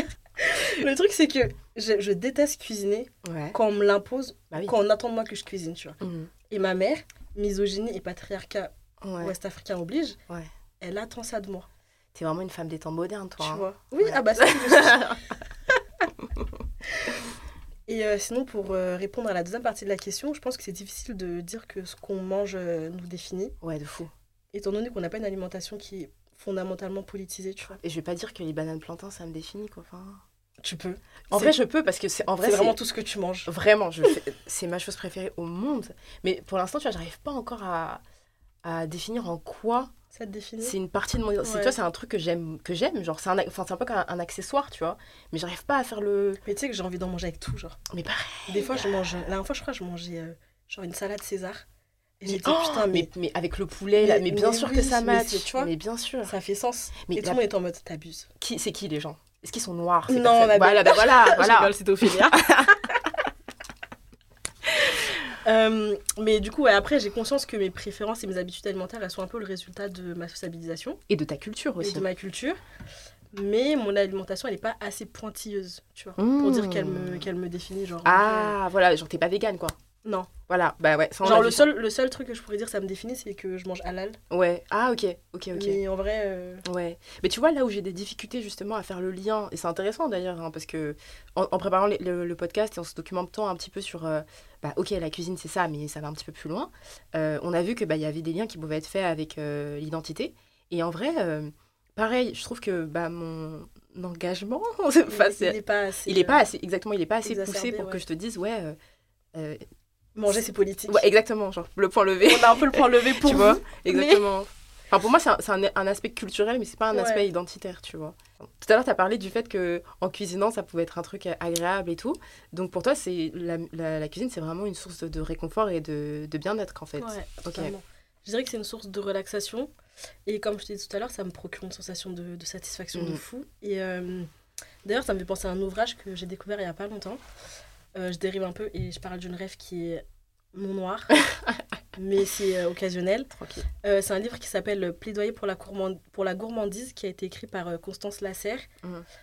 Le truc, c'est que je, je déteste cuisiner Ouais. quand on me l'impose, Bah oui. quand on attend de moi que je cuisine, tu vois. Mhm. Et ma mère, misogynie et patriarcat Ouais. ouest-africain oblige, Ouais. elle attend ça de moi. T'es vraiment une femme des temps modernes, toi. Tu hein. vois Oui, ah bah ça. Et euh, sinon, pour euh, répondre à la deuxième partie de la question, je pense que c'est difficile de dire que ce qu'on mange euh, nous définit, Ouais, de fou. Étant donné qu'on n'a pas une alimentation qui est fondamentalement politisée, tu vois. Et je vais pas dire que les bananes plantains, ça me définit, quoi. Enfin... Tu peux. En vrai, je peux parce que c'est en vrai, C'est vraiment tout ce que tu manges. Vraiment, je fais- c'est ma chose préférée au monde. Mais pour l'instant, tu vois, j'arrive pas encore à, à définir en quoi Ça te définit? c'est une partie de mon. c'est- Ouais. Tu vois, c'est un truc que j'aime, que j'aime. Genre, c'est un, enfin, c'est un peu comme un, un accessoire, tu vois. Mais j'arrive pas à faire le. Mais tu sais que j'ai envie d'en manger avec tout, genre. Mais pareil. Des fois, je mange. La dernière fois, je crois, je mangeais euh, genre une salade César. Et Mais, dit, oh, putain, mais, mais, mais avec le poulet, là, Mais- mais bien mais sûr oui, que ça mais match. c'est- tu vois, mais bien sûr. ça fait sens. Mais et tout le monde est en mode, t'abuses. Qui, c'est qui les gens? Est-ce qu'ils sont noirs Non, ma Voilà, belle. bah voilà, voilà. Ophélia. Euh, mais du coup, ouais, après, j'ai conscience que mes préférences et mes habitudes alimentaires, elles sont un peu le résultat de ma sociabilisation Et de ta culture et aussi. de ma culture. Mais mon alimentation, elle n'est pas assez pointilleuse, tu vois, Mmh. pour dire qu'elle me, qu'elle me définit. Genre, Ah, voilà, genre t'es pas végane, quoi. Non. Voilà, bah ouais. ça, Genre, le seul, le seul truc que je pourrais dire, ça me définit, c'est que je mange halal. Ouais, ah ok, ok, ok. Mais en vrai, euh, Ouais, mais tu vois là où j'ai des difficultés justement à faire le lien, et c'est intéressant d'ailleurs, hein, parce que en, en préparant le, le podcast et en se documentant un petit peu sur, euh, bah ok la cuisine c'est ça, mais ça va un petit peu plus loin, euh, on a vu que bah il y avait des liens qui pouvaient être faits avec l'identité, et en vrai, pareil, je trouve que bah mon engagement, il, c'est- il est pas assez. il est pas assez, exactement, il est pas assez poussé pour ouais. que je te dise ouais, Manger, c'est politique. ouais exactement, genre le point levé. On a un peu le point levé pour tu vois mais- Exactement. Enfin, pour moi, c'est un, c'est un- un aspect culturel, mais c'est pas un Ouais. aspect identitaire, tu vois. Tout à l'heure, tu as parlé du fait que en cuisinant, ça pouvait être un truc agréable et tout. Donc, pour toi, c'est la, la- la cuisine, c'est vraiment une source de, de réconfort et de, de bien-être, en fait. Ouais, totalement. Je dirais que c'est une source de relaxation. Et comme je t'ai dit tout à l'heure, ça me procure une sensation de, de satisfaction de Mhm. fou. Et euh, d'ailleurs, ça me fait penser à un ouvrage que j'ai découvert il y a pas longtemps. Euh, je dérive un peu et je parle d'une rêve qui est mon noir, mais c'est euh, occasionnel. Euh, c'est un livre qui s'appelle Plaidoyer pour la, gourmand- pour la gourmandise, qui a été écrit par Constance Lasserre,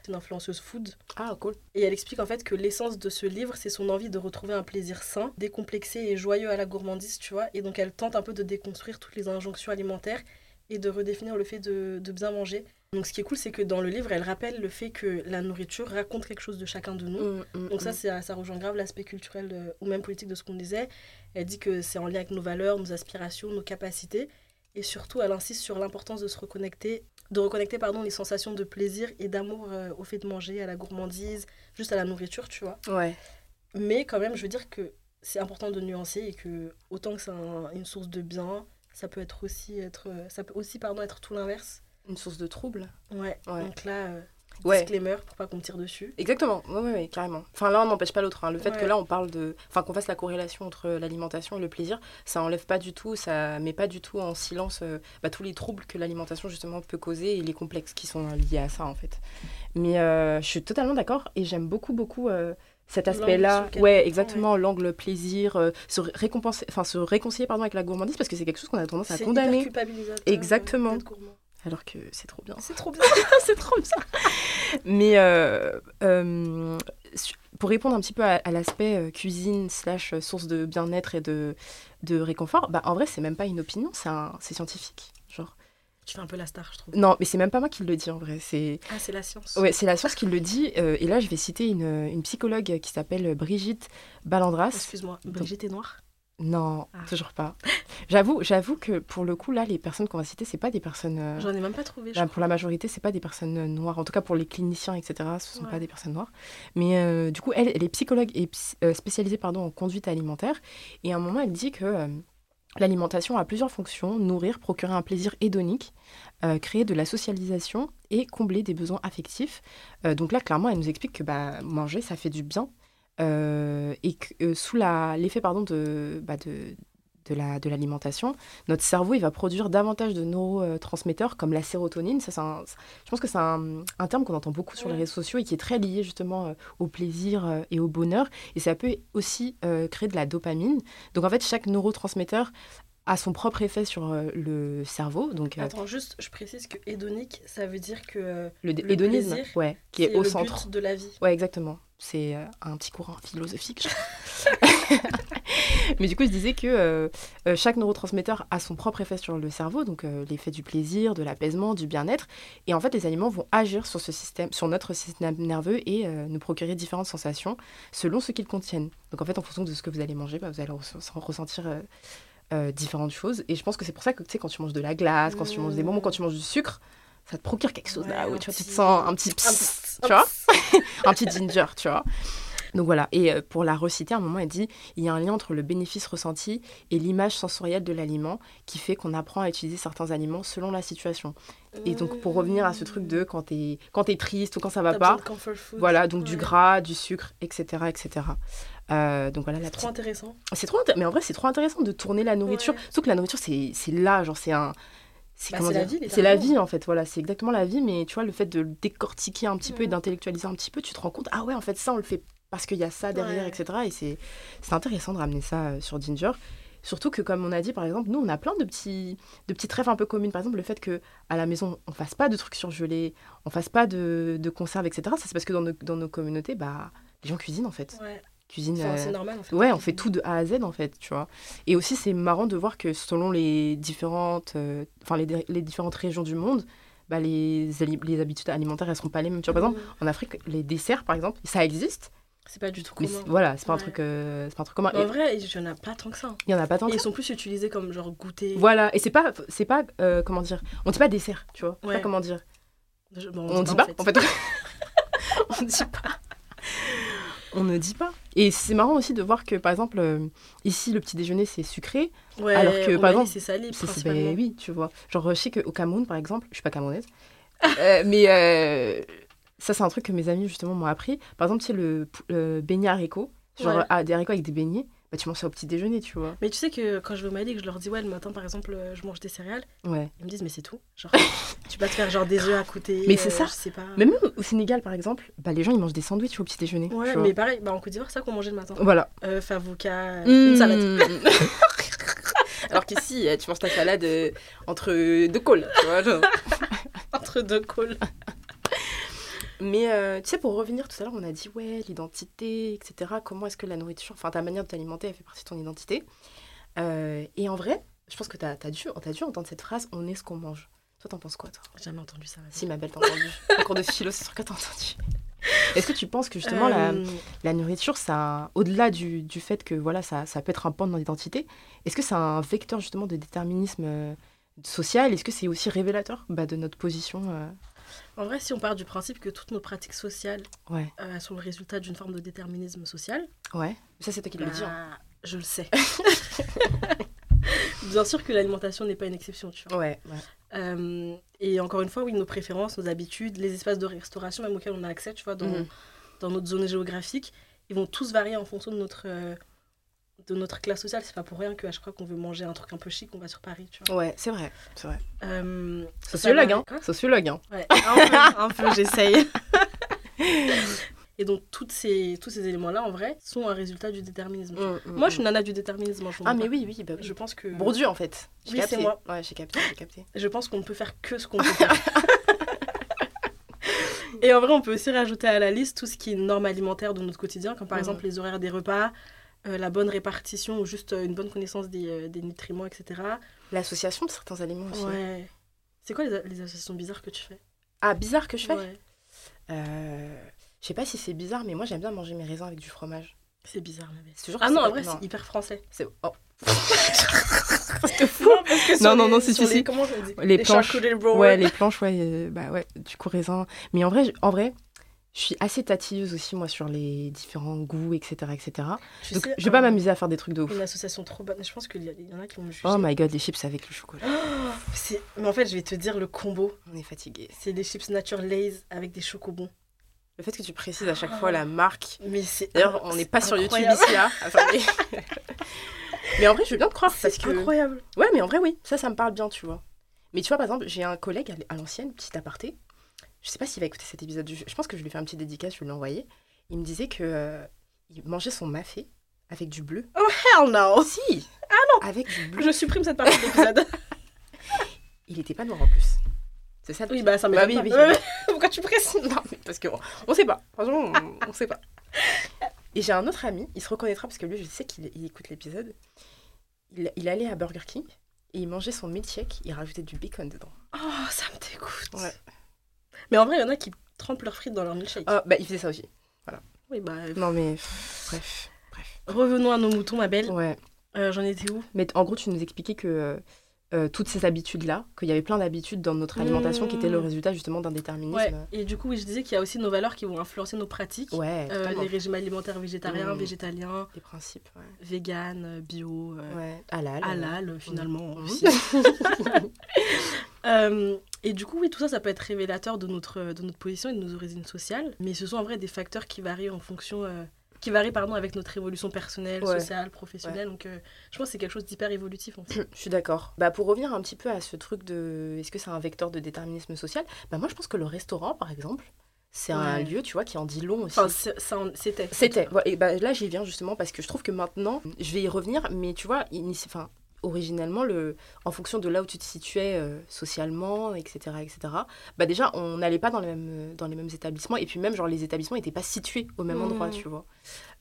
c'est une influenceuse food. Ah, cool. Et elle explique en fait que l'essence de ce livre, c'est son envie de retrouver un plaisir sain, décomplexé et joyeux à la gourmandise, tu vois. Et donc elle tente un peu de déconstruire toutes les injonctions alimentaires et de redéfinir le fait de, de bien manger. Donc ce qui est cool, c'est que dans le livre, elle rappelle le fait que la nourriture raconte quelque chose de chacun de nous. Mm, mm, Donc ça, mm. ça rejoint grave l'aspect culturel euh, ou même politique de ce qu'on disait. Elle dit que c'est en lien avec nos valeurs, nos aspirations, nos capacités. Et surtout, elle insiste sur l'importance de se reconnecter, de reconnecter pardon, les sensations de plaisir et d'amour euh, au fait de manger, à la gourmandise, juste à la nourriture, tu vois. Ouais. Mais quand même, je veux dire que c'est important de nuancer et que autant que c'est un- une source de bien, ça peut être aussi être, ça peut aussi pardon être tout l'inverse. Une source de trouble. Ouais. Ouais. Donc là, euh, Ouais. disclaimer pour pas qu'on tire dessus. Exactement, ouais, ouais, ouais, carrément. Enfin, l'un n'empêche pas l'autre. hein. Le fait que Ouais. là, on parle de. Enfin, qu'on fasse la corrélation entre l'alimentation et le plaisir, ça enlève pas du tout, ça met pas du tout en silence euh, bah, tous les troubles que l'alimentation, justement, peut causer et les complexes qui sont liés à ça, en fait. Mais euh, je suis totalement d'accord et j'aime beaucoup, beaucoup. euh, cet aspect-là, ouais, exactement, l'angle plaisir, euh, se récompenser, enfin se réconcilier pardon avec la gourmandise parce que c'est quelque chose qu'on a tendance à condamner. Exactement. Alors que c'est trop bien. C'est trop bien. c'est trop bien. Mais euh, euh, pour répondre un petit peu à, à l'aspect euh, cuisine slash source de bien-être et de, de réconfort, bah, en vrai, c'est même pas une opinion, c'est un- scientifique. Genre. Tu fais un peu la star, je trouve. Non, mais c'est même pas moi qui le dis en vrai. C'est Ah, c'est la science. ouais, c'est la science qui le dit. euh, et là, je vais citer une, une psychologue qui s'appelle Brigitte Balandras. Excuse-moi, Brigitte est noire? Non, Ah. toujours pas. J'avoue, j'avoue que pour le coup, là, les personnes qu'on va citer, c'est pas des personnes. euh, J'en ai même pas trouvé. Là, crois. pour la majorité, c'est pas des personnes euh, noires. En tout cas, pour les cliniciens, etc., ce sont Ouais. pas des personnes noires. Mais euh, du coup, elle, elle est psychologue et spécialisée pardon, en conduite alimentaire. Et à un moment, elle dit que l'alimentation a plusieurs fonctions nourrir, procurer un plaisir hédonique, créer de la socialisation et combler des besoins affectifs. Donc là, clairement, elle nous explique que bah, manger, ça fait du bien. Euh, et que euh, sous l'effet pardon de, bah, de, de la- de l'alimentation, notre cerveau il va produire davantage de neurotransmetteurs comme la sérotonine. Ça, un- je pense que c'est un, un terme qu'on entend beaucoup sur les réseaux sociaux et qui est très lié justement euh, au plaisir et au bonheur. Et ça peut aussi créer de la dopamine. Donc en fait, chaque neurotransmetteur a son propre effet sur le cerveau. Donc Attends, juste, je précise que hédonique, ça veut dire que le, le hédonisme, plaisir, ouais, qui est, c'est au le centre. but de la vie. Ouais, exactement. C'est euh, un petit courant philosophique. Mais du coup, je disais que euh, euh, chaque neurotransmetteur a son propre effet sur le cerveau, donc euh, l'effet du plaisir, de l'apaisement, du bien-être. Et en fait, les aliments vont agir sur ce système, sur notre système nerveux et euh, nous procurer différentes sensations selon ce qu'ils contiennent. Donc en fait, en fonction de ce que vous allez manger, bah, vous allez res- ressentir différentes choses. Et je pense que c'est pour ça que tu sais, quand tu manges de la glace, quand tu manges des bonbons, quand tu manges du sucre, ça te procure quelque chose là où tu, vois, tu te sens un petit Un petit- tu vois un petit ginger, tu vois. Donc voilà, et euh, pour la reciter, à un moment, elle dit il y a un lien entre le bénéfice ressenti et l'image sensorielle de l'aliment qui fait qu'on apprend à utiliser certains aliments selon la situation. Et donc, pour revenir à ce truc de quand t'es quand t'es triste ou quand ça va pas, voilà, donc du gras, du sucre, etc. etc. Euh, donc voilà, C'est trop petite- intéressant. c'est trop inté- mais en vrai, c'est trop intéressant de tourner la nourriture. Ouais. Surtout que la nourriture, c'est là, genre, c'est un. C'est Bah, c'est la vie, C'est la vie, en fait. Voilà, c'est exactement la vie. Mais tu vois, le fait de le décortiquer un petit peu et Mhm. d'intellectualiser un petit peu, tu te rends compte, ah ouais, en fait, ça, on le fait parce qu'il y a ça derrière, Ouais. etc. Et c'est intéressant de ramener ça euh, sur Ginger. Surtout que, comme on a dit, par exemple, nous, on a plein de petits, de rêves un peu communs. Par exemple, le fait que à la maison, on fasse pas de trucs surgelés, on fasse pas de, de conserves, etc. Ça, c'est parce que dans nos, dans nos communautés, bah, les gens cuisinent, en fait Ouais. Cuisine. Enfin, euh, c'est normal en fait. Ouais, on fait tout de A à Z en fait, tu vois. Et aussi, c'est marrant de voir que selon les différentes, euh, enfin les, les différentes régions du monde, bah, les, les habitudes alimentaires, elles seront pas les mêmes. Tu vois, par exemple, Mm. en Afrique, les desserts, par exemple, ça existe, C'est pas du tout mais commun. c'est- voilà, c'est pas un truc, euh, c'est pas un truc commun. Mais En Et vrai, il y en a pas tant que ça. Il y en a pas tant. Et que ils ça. sont plus utilisés comme genre goûter. Voilà, et c'est pas, c'est pas, euh, comment dire, on dit pas dessert, tu vois. Ouais. Pas comment dire. Je- bon, On, dit pas, en fait. on dit pas. On ne dit pas. Et c'est marrant aussi de voir que, par exemple, euh, ici, le petit déjeuner, c'est sucré. Ouais, Alors que, par exemple, c'est salé C'est- c'est- principalement. ben oui, tu vois. Genre, je sais qu'au Cameroun, par exemple, je suis pas camerounaise, euh, mais euh, ça, c'est un truc que mes amis, justement, m'ont appris. Par exemple, tu sais, le, le beignet haricot, genre Ouais. ah, des haricots avec des beignets, bah, tu manges ça au petit déjeuner, tu vois. Mais tu sais que quand je vais au Mali et que je leur dis ouais le matin par exemple euh, je mange des céréales, Ouais. ils me disent mais c'est tout. Genre tu pas te faire genre des œufs à côté. Mais c'est euh, ça. Je sais pas. Mais même au Sénégal, par exemple, bah, les gens, ils mangent des sandwichs au petit déjeuner. Ouais, tu vois. mais pareil, bah en Côte d'Ivoire, c'est ça qu'on mangeait le matin. Voilà. Euh, favoca, euh, une Mmh. salade. Alors qu'ici, euh, tu manges ta salade euh, entre deux cols, tu vois. genre. Entre deux cols. Mais euh, tu sais, pour revenir tout à l'heure, on a dit, ouais, l'identité, etc. Comment est-ce que la nourriture, enfin ta manière de t'alimenter, elle fait partie de ton identité. Euh, et en vrai, je pense que t'as as dû, t'as dû entendre cette phrase, on est ce qu'on mange. Toi, t'en penses quoi, toi? Jamais entendu ça. Si, ma belle, t'as entendu. En cours de philo, c'est sûr que t'as entendu. Est-ce que tu penses que justement, la, Euh, la nourriture, ça, au-delà du, du fait que voilà, ça, ça peut être un pan de notre identité, est-ce que c'est un vecteur justement de déterminisme euh, social? Est-ce que c'est aussi révélateur bah, de notre position euh, En vrai, si on part du principe que toutes nos pratiques sociales Ouais, euh, sont le résultat d'une forme de déterminisme social, ouais. Ça, c'est toi qui le bah, dis. hein. je le sais. Bien sûr que l'alimentation n'est pas une exception, tu vois. Ouais, ouais. Euh, et encore une fois, oui, nos préférences, nos habitudes, les espaces de restauration même auxquels on a accès, tu vois, dans, Mhm. dans notre zone géographique, ils vont tous varier en fonction de notre, euh, de notre classe sociale. C'est pas pour rien qu'à chaque fois qu'on veut manger un truc un peu chic, on va sur Paris, tu vois. Ouais, c'est vrai, c'est vrai. Euh, Sociologue, ça hein Sociologue, hein Ouais, un peu, un peu, j'essaye. Et donc, toutes ces, tous ces éléments-là, en vrai, sont un résultat du déterminisme. Moi, je suis une nana du déterminisme. je Mm, Ah, mais oui, oui, bah oui. Je pense que. Bourdieu, en fait. J'ai Oui, c'est moi. Ouais, j'ai capté, j'ai capté. Je pense qu'on ne peut faire que ce qu'on peut faire. Et en vrai, on peut aussi rajouter à la liste tout ce qui est normes alimentaires de notre quotidien, comme par exemple les horaires des repas, euh, la bonne répartition ou juste euh, une bonne connaissance des, euh, des nutriments, etc. L'association de certains aliments aussi. Ouais. C'est quoi les, les associations bizarres que tu fais? Ah, bizarre que je fais? Ouais. Euh, Je sais pas si c'est bizarre, mais moi, j'aime bien manger mes raisins avec du fromage. C'est bizarre, ma belle. C'est toujours Ah non, en vrai, c'est hyper français. C'est... Oh. Non, parce que sur Non, non, les- non, si, si, les- si. Comment je dis? Les planches. Ouais, les planches, ouais, euh, bah ouais, du coup, raisin. Mais en vrai, je- en vrai, je suis assez tatilleuse aussi, moi, sur les différents goûts, etc., etc. Tu Donc, sais, je vais pas m'amuser à faire des trucs de ouf. Une association trop bonne. Je pense qu'il y, en a qui vont me juger. Oh my god, les chips avec le chocolat. C'est- Mais en fait, je vais te dire le combo. On est fatigué. C'est des chips nature Lay's avec des chocobons. Le fait que tu précises à chaque fois la marque. Mais c'est. D'ailleurs, on n'est pas sur YouTube ici, là. Attendez. mais en vrai, je veux bien te croire C'est que. incroyable. Ouais, mais en vrai, oui, ça, ça me parle bien, tu vois. Mais tu vois, par exemple, j'ai un collègue à l'ancienne, petit aparté. Je sais pas s'il va écouter cet épisode. Je je pense que je lui fais un petit dédicace, je vais lui l'envoyer. Il me disait que euh, il mangeait son mafé avec du bleu. Hell no. Si Ah non Avec du bleu. Je supprime cette partie de l'épisode. Il était pas noir en plus. C'est ça le oui, bah ça Bah m'étonne oui. Pourquoi tu précises? Non, mais parce qu'on on sait pas. Franchement, on, on sait pas. Et j'ai un autre ami, il se reconnaîtra parce que lui, je sais qu'il il écoute l'épisode. Il, il allait à Burger King et il mangeait son milkshake, il rajoutait du bacon dedans. Oh, ça me dégoûte. Ouais. Mais en vrai, il y en a qui trempent leurs frites dans leur milkshake. Ah, bah il faisait ça aussi. Oui, bah. Non mais bref, bref. Revenons à nos moutons, ma belle. Ouais. Euh, J'en étais où? Mais en gros, tu nous expliquais que euh, euh, toutes ces habitudes-là, qu'il y avait plein d'habitudes dans notre alimentation qui étaient le Mmh. résultat justement d'un déterminisme. Ouais. Et du coup, oui, je disais qu'il y a aussi nos valeurs qui vont influencer nos pratiques. Ouais, Euh, les régimes alimentaires végétariens, Mm. végétaliens, Les principes, ouais. vegan, euh, bio, euh, Ouais, halal. halal euh, finalement Mhm. aussi. Euh, et du coup, oui, tout ça, ça peut être révélateur de notre, de notre position et de nos origines sociales. Mais ce sont en vrai des facteurs qui varient en fonction. euh, qui varient pardon, avec notre évolution personnelle, Ouais. sociale, professionnelle. Donc, euh, je pense que c'est quelque chose d'hyper évolutif en fait. Je suis d'accord. Bah, pour revenir un petit peu à ce truc de est-ce que c'est un vecteur de déterminisme social? Bah moi je pense que le restaurant par exemple, c'est un lieu, tu vois, qui en dit long aussi. Enfin, c'était. C'était. Ouais, et bah, là j'y viens justement parce que je trouve que maintenant, je vais y revenir, mais tu vois, enfin, originellement, le, en fonction de là où tu te situais euh, socialement, etc., etc., bah déjà, on n'allait pas dans les, mêmes, dans les mêmes établissements. Et puis même, genre, les établissements n'étaient pas situés au même endroit, Mhm. tu vois.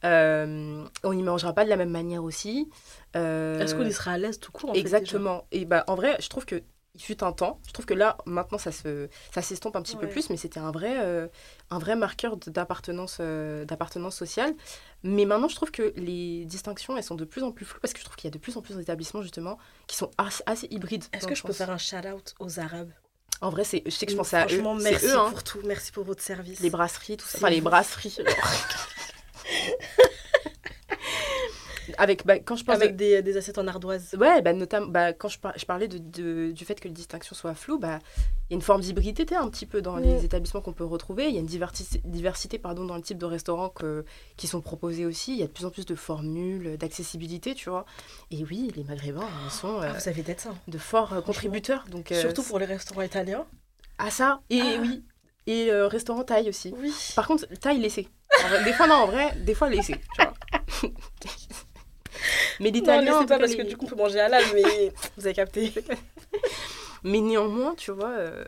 Euh, on n'y mangera pas de la même manière aussi. Euh, Est-ce qu'on y sera à l'aise tout court en fait, Exactement. et bah, en vrai, je trouve que il fut un temps. Je trouve que là, maintenant, ça se, ça s'estompe un petit peu plus, mais c'était un vrai, euh, un vrai marqueur d'appartenance, euh, d'appartenance sociale. Mais maintenant, je trouve que les distinctions, elles sont de plus en plus floues parce que je trouve qu'il y a de plus en plus d'établissements justement qui sont assez, assez hybrides. Est-ce que je peux faire un shout-out aux Arabes? En vrai, c'est, je sais que je pensais à eux. Franchement, merci eux, hein. pour tout. Merci pour votre service. Les brasseries, tout ça. Enfin, les brasseries. Avec, bah, quand je pense Avec des, des assiettes en ardoise. Ouais, bah, notamment, bah, quand je, par- je parlais de, de- du fait que les distinctions soient floues, bah, il y a une forme d'hybridité un petit peu dans les Mm. établissements qu'on peut retrouver. Il y a une diversité pardon, dans le type de restaurants que- qui sont proposés aussi. Il y a de plus en plus de formules, d'accessibilité, tu vois. Et oui, les Maghrébins ils sont euh, Ah, vous avez d'être ça. de forts euh, contributeurs. Donc, euh, Surtout pour les restaurants italiens. À ça, et Ah. oui. Et euh, restaurant thaï aussi. Oui. Par contre, taille laissé. Des fois, non, en vrai, des fois laissé, tu vois. Mais l'italien, c'est pas parce que du coup on peut manger halal, mais vous avez capté. Mais néanmoins, tu vois, euh,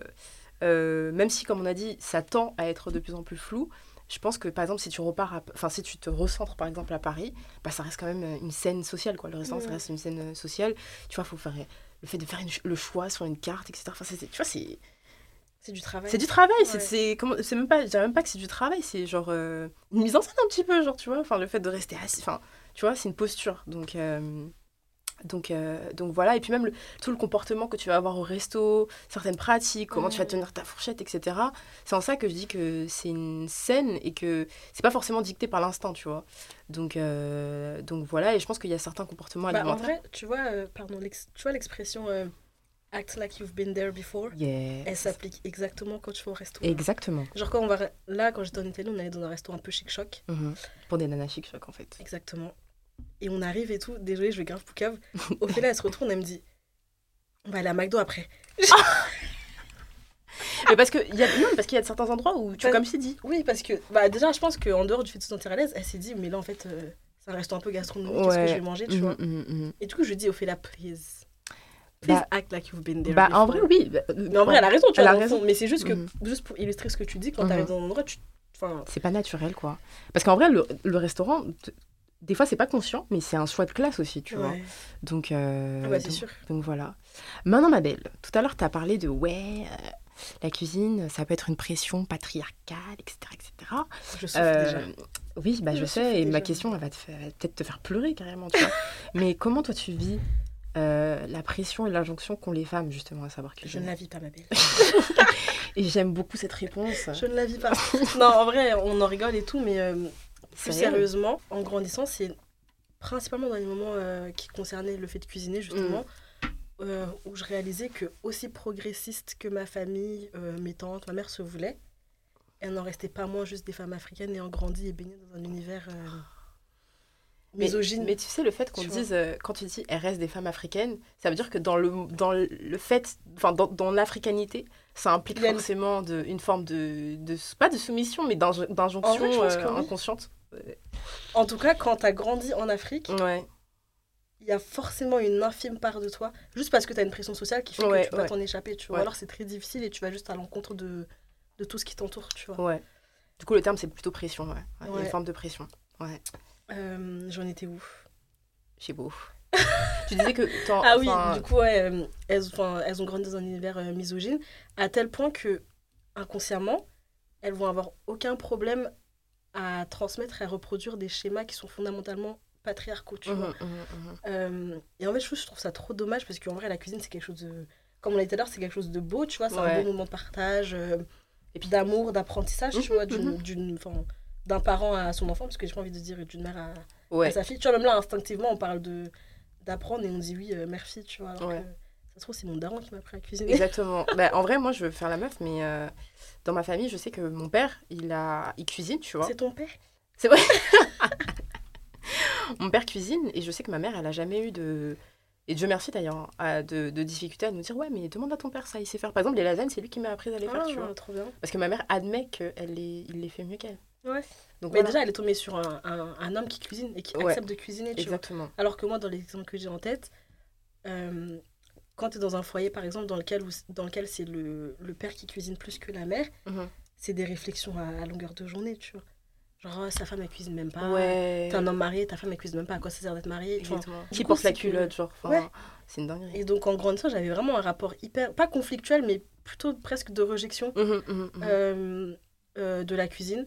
euh, même si, comme on a dit, ça tend à être de plus en plus flou, je pense que, par exemple, si tu repars, enfin, si tu te recentres, par exemple, à Paris, bah, ça reste quand même euh, une scène sociale, quoi. Le restaurant, ça Ouais. reste une scène sociale. Tu vois, faut faire le fait de faire une le choix sur une carte, etc. Enfin, c'est- tu vois, c'est C'est du travail. c'est du travail. c'est Ouais. C'est comment- c'est même pas, je dirais même pas que c'est du travail, c'est genre euh, une mise en scène un petit peu, genre, tu vois. Enfin, le fait de rester assis, enfin, tu vois, c'est une posture. Donc. euh, donc, euh, donc voilà, et puis même le- tout le comportement que tu vas avoir au resto, certaines pratiques, comment tu vas tenir ta fourchette, etc. C'est en ça que je dis que c'est une scène et que c'est pas forcément dicté par l'instinct, tu vois. Donc, euh, donc voilà, et je pense qu'il y a certains comportements Bah, en alimentaires. vrai, tu vois, pardon, tu vois l'expression act like you've been there before? Elle s'applique exactement quand tu vas au resto. Exactement. Genre quand on va... Là, quand j'étais en Italie, on allait dans un resto un peu chic-choc. Mhm. Pour des nanas chic choc en fait. Exactement. Et on arrive et tout. Désolée, je vais grave poucave. Au fait, là, elle se retourne, elle me dit On va aller à McDo après. Mais parce qu'il y, a... non, parce qu'il y a de certains endroits où, tu vois, Bah, comme t'ai dit, Oui, parce que bah, déjà, je pense qu'en dehors du fait de se sentir à l'aise, elle s'est dit Mais là, en fait, euh, c'est un un peu gastronomique. Qu'est-ce que Ouais. je vais manger, tu vois Mhm, mhm, mhm. Et du coup, je dis Ophélia, please. Please Bah- act like you've been there. Bah, en vrai, oui. bah, Mais en vrai, elle a raison, tu Elle vois. a raison. fond. Mais c'est juste que, juste pour illustrer ce que tu dis, quand Mhm. t'arrives dans un endroit, tu. Enfin, C'est pas naturel, quoi. Parce qu'en vrai, le, le restaurant, des fois, c'est pas conscient, mais c'est un choix de classe aussi, tu vois. Donc, euh, Ah bah, donc, sûr. donc voilà. Maintenant, ma belle, tout à l'heure, tu as parlé de ouais, euh, la cuisine, ça peut être une pression patriarcale, etc. etc. Je souffre Euh, déjà. Oui, bah, je, Je sais, et ma question, elle va peut-être te faire pleurer carrément, tu vois. mais comment toi, tu vis euh, la pression et l'injonction qu'ont les femmes, justement, à savoir Je cuisiner ne la vis pas, ma belle. Et j'aime beaucoup cette réponse. Je ne la vis pas. non, en vrai, on en rigole et tout, mais euh, plus sérieusement, en grandissant, c'est principalement dans les moments euh, qui concernaient le fait de cuisiner, justement, Mm. euh, où je réalisais que, aussi progressiste que ma famille, euh, mes tantes, ma mère se voulait, elles n'en restaient pas moins juste des femmes africaines ayant grandi et baignées dans un univers euh, Mais, misogyne. mais tu sais, le fait qu'on dise, quand tu dis elles restent des femmes africaines, ça veut dire que dans le, dans le fait, enfin, dans, dans l'africanité, ça implique forcément de, une forme de, de, pas de soumission, mais En d'injonction oui. inconsciente. En tout cas, quand tu as grandi en Afrique, Ouais, il y a forcément une infime part de toi, juste parce que tu as une pression sociale qui fait Ouais, que tu vas ouais. t'en échapper, tu vois. Ouais. Alors c'est très difficile et tu vas juste à l'encontre de, de tout ce qui t'entoure, tu vois. ouais. Du coup, le terme, c'est plutôt pression, ouais. Il y a une forme de pression. Ouais, Euh, J'en étais où? C'est beau. tu disais que... Ah oui, du coup, euh, elles ont grandi dans un univers euh, misogyne, à tel point que, inconsciemment, elles vont avoir aucun problème à transmettre et à reproduire des schémas qui sont fondamentalement patriarcaux, tu mhm, vois. mhm, mhm. Euh, et en fait, je trouve, je trouve ça trop dommage parce qu'en vrai, la cuisine, c'est quelque chose de. Comme on l'a dit tout à l'heure, c'est quelque chose de beau, tu vois. C'est Ouais. un beau moment de partage, euh, et puis d'amour, d'apprentissage, tu vois, d'une, d'un parent à son enfant, parce que j'ai pas envie de dire d'une mère à, sa fille. Tu vois, même là, instinctivement, on parle de, d'apprendre et on dit oui, euh, mère-fille, tu vois. Alors Ouais. que ça se trouve, c'est mon daron qui m'a appris à cuisiner. exactement. bah, en vrai, moi, je veux faire la meuf, mais euh, dans ma famille, je sais que mon père, il, a... il cuisine, tu vois. C'est ton père? C'est vrai. Mon père cuisine et je sais que ma mère, elle a jamais eu de. Et Dieu merci d'ailleurs, à- de, de difficulté à nous dire Ouais, mais demande à ton père ça, il sait faire. Par exemple, les lasagnes, c'est lui qui m'a appris à les faire, Ah, tu vois. trop bien. Parce que ma mère admet qu'il les, il les fait mieux qu'elle. Ouais. Donc Mais voilà. déjà, elle est tombée sur un, un, un homme qui cuisine et qui Ouais. accepte de cuisiner, tu vois. Exactement. Alors que moi, dans l'exemple que j'ai en tête, euh, quand tu es dans un foyer, par exemple, dans lequel, où- dans lequel c'est le, le père qui cuisine plus que la mère, Mhm. c'est des réflexions à, à longueur de journée, tu vois. Genre, oh, sa femme, elle cuisine même pas. ouais. T'es un homme marié, ta femme, elle cuisine même pas. À quoi ça sert d'être marié Qui coup, porte la que- culotte, genre. Ouais. C'est une dinguerie. Et donc, en grandissant, j'avais vraiment un rapport hyper, pas conflictuel, mais plutôt presque de rejection mhm, mhm. euh, euh, de la cuisine.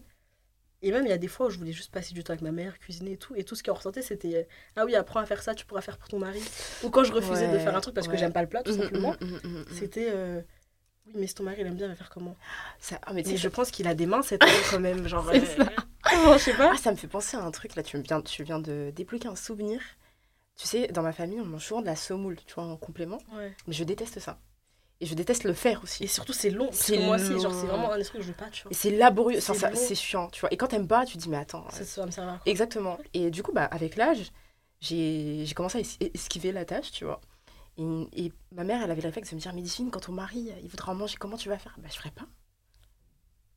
Et même, il y a des fois où je voulais juste passer du temps avec ma mère, cuisiner et tout. Et tout ce qui en ressortait, c'était Ah oui, apprends à faire ça, tu pourras faire pour ton mari. Ou quand je refusais de faire un truc parce que j'aime pas le plat, tout Mhm, simplement, mhm, mhm, mhm. c'était euh, Oui, mais si ton mari il aime bien, il va faire comment? Ça- ah, mais Mais je pense qu'il a des mains, cet homme, quand même. Genre, euh, je sais pas. Ah, ça me fait penser à un truc, là, tu viens, tu viens de débloquer un souvenir. Tu sais, dans ma famille, on mange souvent de la semoule, tu vois, en complément. Ouais. Mais je déteste ça. Et je déteste le faire aussi. Et surtout, c'est long. C'est moi aussi, genre, c'est vraiment un esprit que je veux pas, tu vois. Et c'est laborieux, C'est chiant, tu vois. Et quand t'aimes pas, tu te dis, mais attends. Ça, euh, ça va me servir à quoi Exactement. Et du coup, bah, avec l'âge, j'ai commencé à es- esquiver la tâche, tu vois. Et, et ma mère, elle avait le réflexe de me dire, mais Divine, quand ton mari, il voudra en manger, comment tu vas faire? Bah, je ferai pas.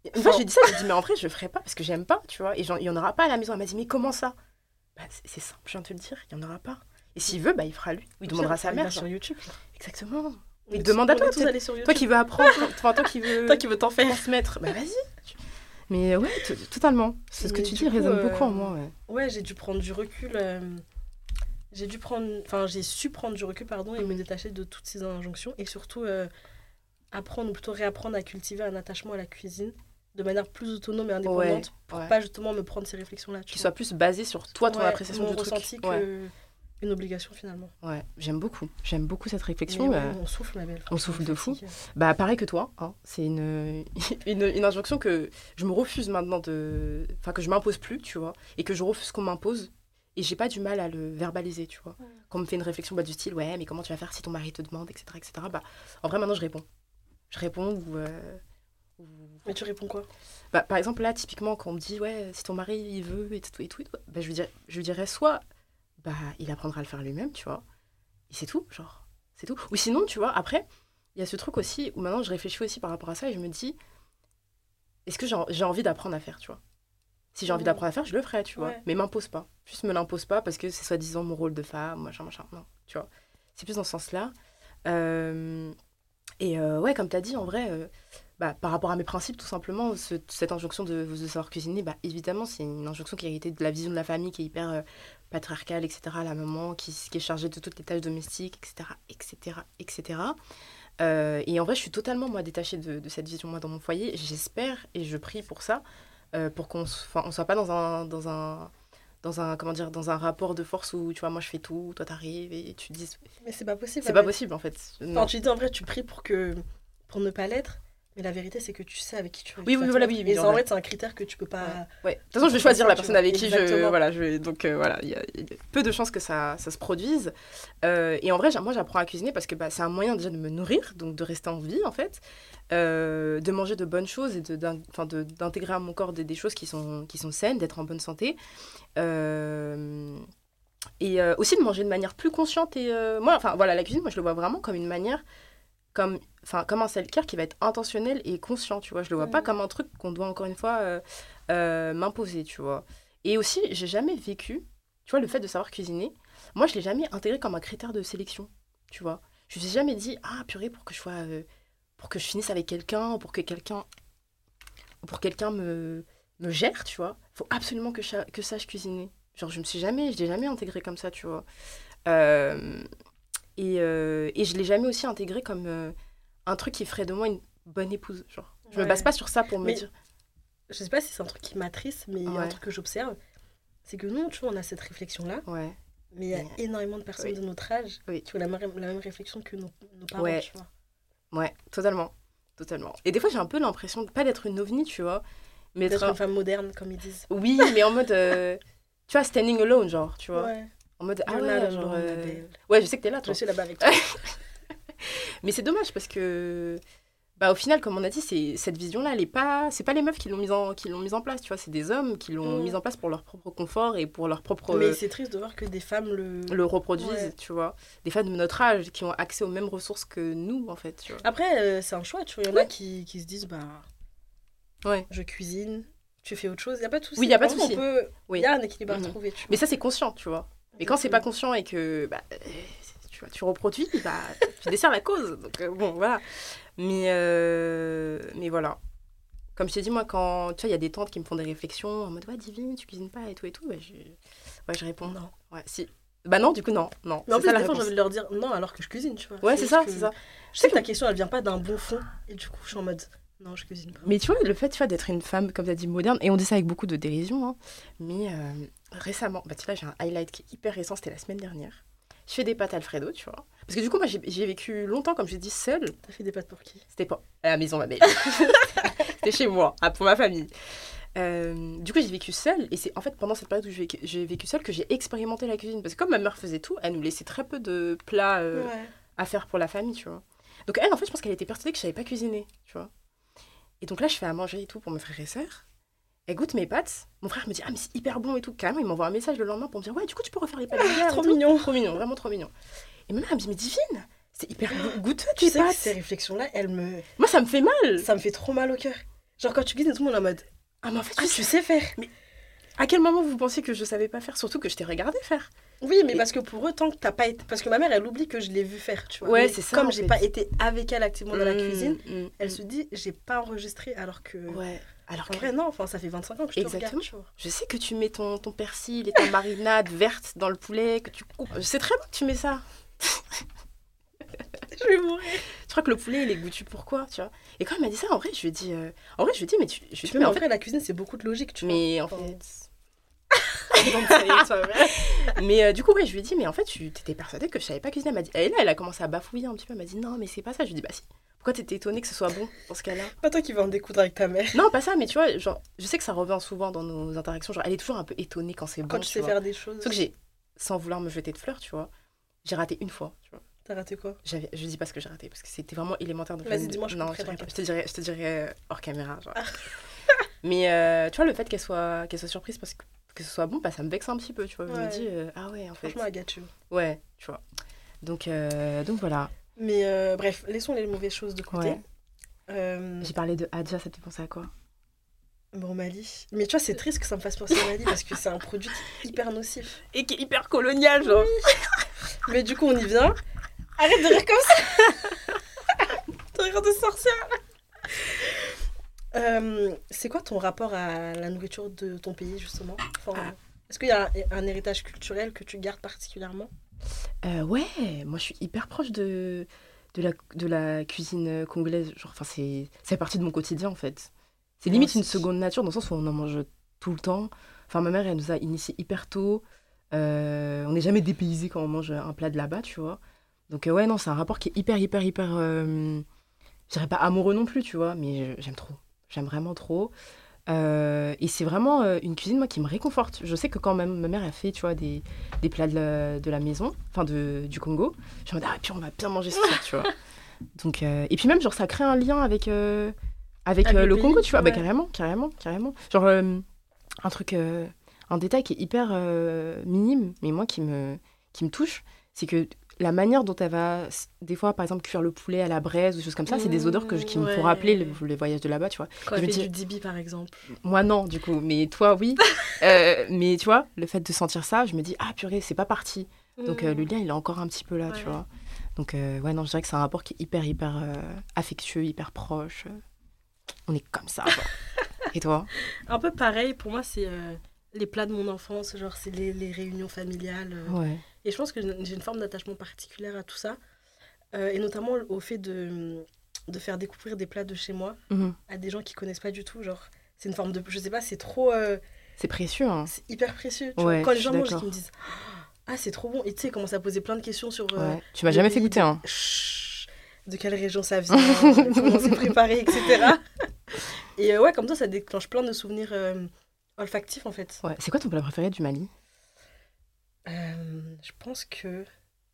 Une fois, Enfin- j'ai dit ça, j'ai dit, mais en vrai, je ferai pas parce que j'aime pas, tu vois. Et il y en aura pas à la maison. Elle m'a dit, mais comment ça? Bah, c'est- simple, je viens de te le dire, il y en aura pas. Et s'il veut, bah, il fera lui. Il demandera à sa mère. sur. YouTube. Exactement. Mais demande à toi. Toi qui veux apprendre, enfin, toi qui veux Toi qui veux t'en faire. transmettre, bah, vas-y. Mais ouais, t- totalement. C'est ce que tu dis résonne euh, beaucoup en moi, ouais. Ouais, j'ai dû prendre du recul. euh, J'ai dû prendre, enfin, j'ai su prendre du recul, pardon, et me Mhm. détacher de toutes ces injonctions et surtout euh, apprendre ou plutôt réapprendre à cultiver un attachement à la cuisine de manière plus autonome et indépendante pour ouais. pas justement me prendre ces réflexions-là. tu Qui soit plus basé sur toi, ton Ouais, appréciation mon du truc. ressenti Ouais. que une obligation finalement. Ouais, j'aime beaucoup. J'aime beaucoup cette réflexion. Mais ouais, euh, on souffle, ma belle. on souffle de fou. Bah, pareil que toi. hein. C'est une, une, une injonction que je me refuse maintenant de. Enfin, que je m'impose plus, tu vois. Et que je refuse qu'on m'impose. Et j'ai pas du mal à le verbaliser, tu vois. Ouais. Quand on me fait une réflexion bah, du style, ouais, mais comment tu vas faire si ton mari te demande, etc. etc. Bah, en vrai, maintenant, je réponds. Je réponds ou. euh, Mais tu réponds quoi? Bah, par exemple, là, typiquement, quand on me dit, ouais, si ton mari, il veut, et tout, et tout, et tout, bah, je, lui dirais, je lui dirais soit, bah, il apprendra à le faire lui-même, tu vois, et c'est tout, genre, c'est tout. Ou sinon, tu vois, après, il y a ce truc aussi, où maintenant, je réfléchis aussi par rapport à ça, et je me dis, est-ce que j'ai envie d'apprendre à faire, tu vois? Si j'ai envie d'apprendre à faire, je le ferai, tu vois, Ouais. mais m'impose pas. Juste me l'impose pas, parce que c'est soi-disant mon rôle de femme, machin, machin, non, tu vois. C'est plus dans ce sens-là. Euh, et euh, ouais, comme tu as dit, en vrai, euh, bah, par rapport à mes principes, tout simplement, ce- cette injonction de, de savoir cuisiner, bah, évidemment, c'est une injonction qui est héritée de la vision de la famille qui est hyper euh, patriarcale, etc. La maman qui, qui est chargée de toutes les tâches domestiques, etc. etc., etc. Euh, et en vrai, je suis totalement, moi, détachée de, de cette vision, moi, dans mon foyer. J'espère et je prie pour ça, euh, pour qu'on on soit pas dans un... Dans un dans un comment dire dans un rapport de force où tu vois moi je fais tout toi t'arrives et tu dis Mais c'est pas possible. c'est pas possible en fait Non. tu dis en vrai, tu pries pour que pour ne pas l'être, mais la vérité c'est que tu sais avec qui tu veux. Oui, oui, voilà, oui, ça, en vrai. c'est un critère que tu peux pas. Ouais. De toute façon, je vais choisir la personne avec qui je. Voilà, je donc euh, voilà, il y, a il y a peu de chances que ça, ça se produise. Euh, et en vrai, moi, j'apprends à cuisiner parce que bah, c'est un moyen déjà de me nourrir, donc de rester en vie en fait, euh, de manger de bonnes choses et d'intégrer à mon corps des, des choses qui sont, qui sont saines, d'être en bonne santé. Et aussi de manger de manière plus consciente. Et moi, enfin voilà, la cuisine, moi, je le vois vraiment comme une manière. Comme, enfin, comme un self-care qui va être intentionnel et conscient, tu vois. Je le vois pas comme un truc qu'on doit encore une fois euh, euh, m'imposer, tu vois. Et aussi, j'ai jamais vécu, tu vois, le fait de savoir cuisiner, moi, je l'ai jamais intégré comme un critère de sélection, tu vois. Je me suis jamais dit, ah, purée, pour que je sois, euh, pour que je finisse avec quelqu'un, ou pour que quelqu'un, ou pour quelqu'un me, me gère, tu vois, faut absolument que je, que sache cuisiner. Genre, je me suis jamais, je l'ai jamais intégré comme ça, tu vois. Euh, et, euh, et je l'ai jamais aussi intégré comme euh, un truc qui ferait de moi une bonne épouse, genre. Je me Ouais. base pas sur ça pour me Mais- dire. Je sais pas si c'est un truc qui m'attriste, mais il y a un Ouais. truc que j'observe, c'est que nous, tu vois, on a cette réflexion-là, Ouais. mais il y a Mais- énormément de personnes Oui. de notre âge Oui. qui ont la même, la même réflexion que nos, nos parents, Ouais. tu vois. Ouais, totalement. Totalement. Et des fois, j'ai un peu l'impression de pas d'être une ovni, tu vois. Mais D'être d'être une femme moderne, comme ils disent. Oui, mais en mode. euh, tu vois, standing alone, genre, tu vois. Ouais. En mode. Ah You're ouais, not genre. euh. Ouais, je sais que t'es là, Je toi. suis là-bas avec toi. Mais c'est dommage parce que. Bah, au final, comme on a dit, c'est cette vision-là, elle est pas. C'est pas les meufs qui l'ont mise en qui l'ont mise en place, tu vois. C'est des hommes qui l'ont mise en place pour leur propre confort et pour leur propre. Mais c'est triste de voir que des femmes le. le reproduisent, Ouais. tu vois. Des femmes de notre âge qui ont accès aux mêmes ressources que nous, en fait, tu vois. Après, euh, c'est un choix, tu vois. Il y en a qui, qui se disent, bah, Ouais. je cuisine, tu fais autre chose. Il n'y a pas de souci. Oui, y a pas de souci. peut- Oui. Il y a un équilibre à Mhm. trouver, tu vois. Mais ça, c'est conscient, tu vois. Et quand c'est pas conscient et que bah, euh, tu vois, tu reproduis, bah, tu desserres la cause. Donc euh, bon, voilà. Mais, euh, mais voilà. Comme je t'ai dit, moi, quand tu vois, il y a des tantes qui me font des réflexions en mode, ouais, divine, tu cuisines pas et tout et tout, bah, je, ouais, je réponds, Non. ouais, si. Bah non, du coup, non, non. Mais en plus, des fois, j'ai envie de leur dire non alors que je cuisine, tu vois. Ouais, c'est ça, que- c'est ça. Je sais que ta question, elle vient pas d'un bon fond. Et du coup, je suis en mode non, je cuisine pas. Mais tu vois, le fait tu vois, d'être une femme, comme tu as dit, moderne, et on dit ça avec beaucoup de dérision, hein, mais euh, récemment, bah, tu vois, j'ai un highlight qui est hyper récent, c'était la semaine dernière. Je fais des pâtes Alfredo, tu vois. Parce que du coup, moi, j'ai vécu longtemps, comme j'ai dit, seule. T'as fait des pâtes pour qui? C'était pas à la maison, ma belle. C'était chez moi, ah, pour ma famille. Euh, du coup, j'ai vécu seule, et c'est en fait pendant cette période où j'ai vécu, j'ai vécu seule que j'ai expérimenté la cuisine. Parce que comme ma mère faisait tout, elle nous laissait très peu de plats euh, Ouais. à faire pour la famille, tu vois. Donc elle, en fait, je pense qu'elle était persuadée que je savais pas cuisiner, tu vois. Et donc là, je fais à manger et tout pour mes frères et sœurs. Elle goûte mes pâtes. Mon frère me dit, ah, mais c'est hyper bon et tout. Carrément, il m'envoie un message le lendemain pour me dire, ouais, du coup, tu peux refaire les pâtes d'hier et Trop mignon. Trop mignon, vraiment trop mignon. Et ma mère, elle me dit, mais divine, c'est hyper go- goûteux, Tu sais que ces réflexions-là, elles me. Moi, ça me fait mal. Ça me fait trop mal au cœur. Genre, quand tu cuisines, tout le monde en mode Ah, mais en fait, Ah, tu tu sais. sais faire À quel moment vous pensiez que je savais pas faire? Surtout que je t'ai regardé faire. Oui, mais Et- parce que pour eux, tant que t'as pas été. Parce que ma mère, elle oublie que je l'ai vu faire, tu vois. Ouais, c'est ça, Comme j'ai pas été avec elle activement dans la Mm, cuisine, mm, elle mm. se dit, j'ai pas enregistré alors que. Ouais. Alors En que vrai, non, enfin, ça fait 25 ans que je te Exactement. regarde, tu vois. je sais que tu mets ton, ton persil et ta marinade verte dans le poulet, que tu coupes. Je sais très bien que tu mets ça. Je vais mourir. Je crois que le poulet, il est goûtu pourquoi, tu vois? Et quand elle m'a dit ça, en vrai, je lui ai dit, euh, en vrai, je lui ai dit, mais tu, je Mais en fait, vrai, la cuisine, c'est beaucoup de logique, tu vois. mais en fait. Donc, ça y est, toi, ouais. mais euh, du coup, ouais, je lui ai dit, mais en fait, tu étais persuadée que je savais pas cuisiner. Elle m'a dit, et là, elle a commencé à bafouiller un petit peu. Elle m'a dit, non, mais c'est pas ça. Je lui ai dit, bah si. Pourquoi t'étais étonnée que ce soit bon dans ce cas-là? Pas toi qui vas en découdre avec ta mère. Non, pas ça, mais tu vois, genre, je sais que ça revient souvent dans nos interactions. Genre, elle est toujours un peu étonnée quand c'est bon. Quand tu sais vois. faire des choses. Sauf que j'ai, sans vouloir me jeter de fleurs, tu vois, j'ai raté une fois, tu vois. T'as raté quoi? Je dis pas ce que j'ai raté parce que c'était vraiment élémentaire. donc Vas-y, dis-moi, je non, te dirais, je te dirais euh, hors caméra. Genre. Mais euh, tu vois, le fait qu'elle soit, qu'elle soit surprise parce que, que ce soit bon, bah, ça me vexe un petit peu, tu vois. Je me dis, euh, ah ouais, en fait. Franchement, I got you. Ouais, tu vois. Donc, euh, donc voilà. Mais euh, bref, laissons les mauvaises choses de côté. Ouais. Euh, J'ai parlé de Adja, ça te fait penser à quoi? Bon, Mali. Mais tu vois, c'est triste que ça me fasse penser à Mali parce que c'est un produit hyper nocif. Et qui est hyper colonial, genre. Mais du coup, on y vient. Arrête de rire comme ça De rire de sorcière Euh, C'est quoi ton rapport à la nourriture de ton pays, justement? Enfin, Ah. Est-ce qu'il y a un, un héritage culturel que tu gardes particulièrement? Euh, ouais, moi je suis hyper proche de, de, la, de la cuisine congolaise. Genre, enfin, c'est, c'est partie de mon quotidien en fait. C'est limite une seconde nature dans le sens où on en mange tout le temps. Enfin, ma mère, elle nous a initiés hyper tôt. Euh, on n'est jamais dépaysé quand on mange un plat de là-bas, tu vois. Donc, euh, ouais, non, c'est un rapport qui est hyper, hyper, hyper. euh, je dirais pas amoureux non plus, tu vois, mais j'aime trop. J'aime vraiment trop. Euh, et c'est vraiment euh, une cuisine, moi, qui me réconforte. Je sais que quand même ma mère a fait, tu vois, des, des plats de la, de la maison, enfin de, du Congo, je me dis, ah, puis on va bien manger soir, tu vois. Donc, euh, et puis même, genre, ça crée un lien avec, avec, Avec le pays, Congo, tu vois. Bah, carrément, carrément, carrément. Genre, un truc, un détail qui est hyper minime, mais moi, qui me, qui me touche, c'est que la manière dont elle va, des fois, par exemple, cuire le poulet à la braise ou des choses comme ça, c'est des odeurs que, je- qui me font Ouais. rappeler le- les voyages de là-bas, tu vois. Quand Je elle me fait dis- du dibi, par exemple. Moi, non, du coup, mais toi, oui. Euh, mais tu vois, le fait de sentir ça, je me dis, ah purée, c'est pas parti. Donc euh, le lien, il est encore un petit peu là, tu vois. Donc, euh, ouais, non, je dirais que c'est un rapport qui est hyper, hyper affectueux, hyper proche. On est comme ça. Et toi? Un peu pareil, pour moi, c'est les plats de mon enfance, genre c'est les, les réunions familiales. Ouais. Et je pense que j'ai une forme d'attachement particulière à tout ça. Euh, et notamment au fait de, de faire découvrir des plats de chez moi Mhm. à des gens qui connaissent pas du tout. Genre, c'est une forme de. Je sais pas, c'est trop. euh, C'est précieux, hein. c'est hyper précieux. tu Ouais, vois. Quand les gens mangent qu'ils me disent Ah, c'est trop bon. Et tu sais, ils commencent à poser plein de questions sur. euh, Ouais. Tu m'as jamais fait goûter, hein. Chut, de quelle région ça vient, comment c'est préparé, etc. Et euh, ouais, comme ça, ça déclenche plein de souvenirs olfactifs en fait. Ouais. C'est quoi ton plat préféré du Mali? Euh, je pense que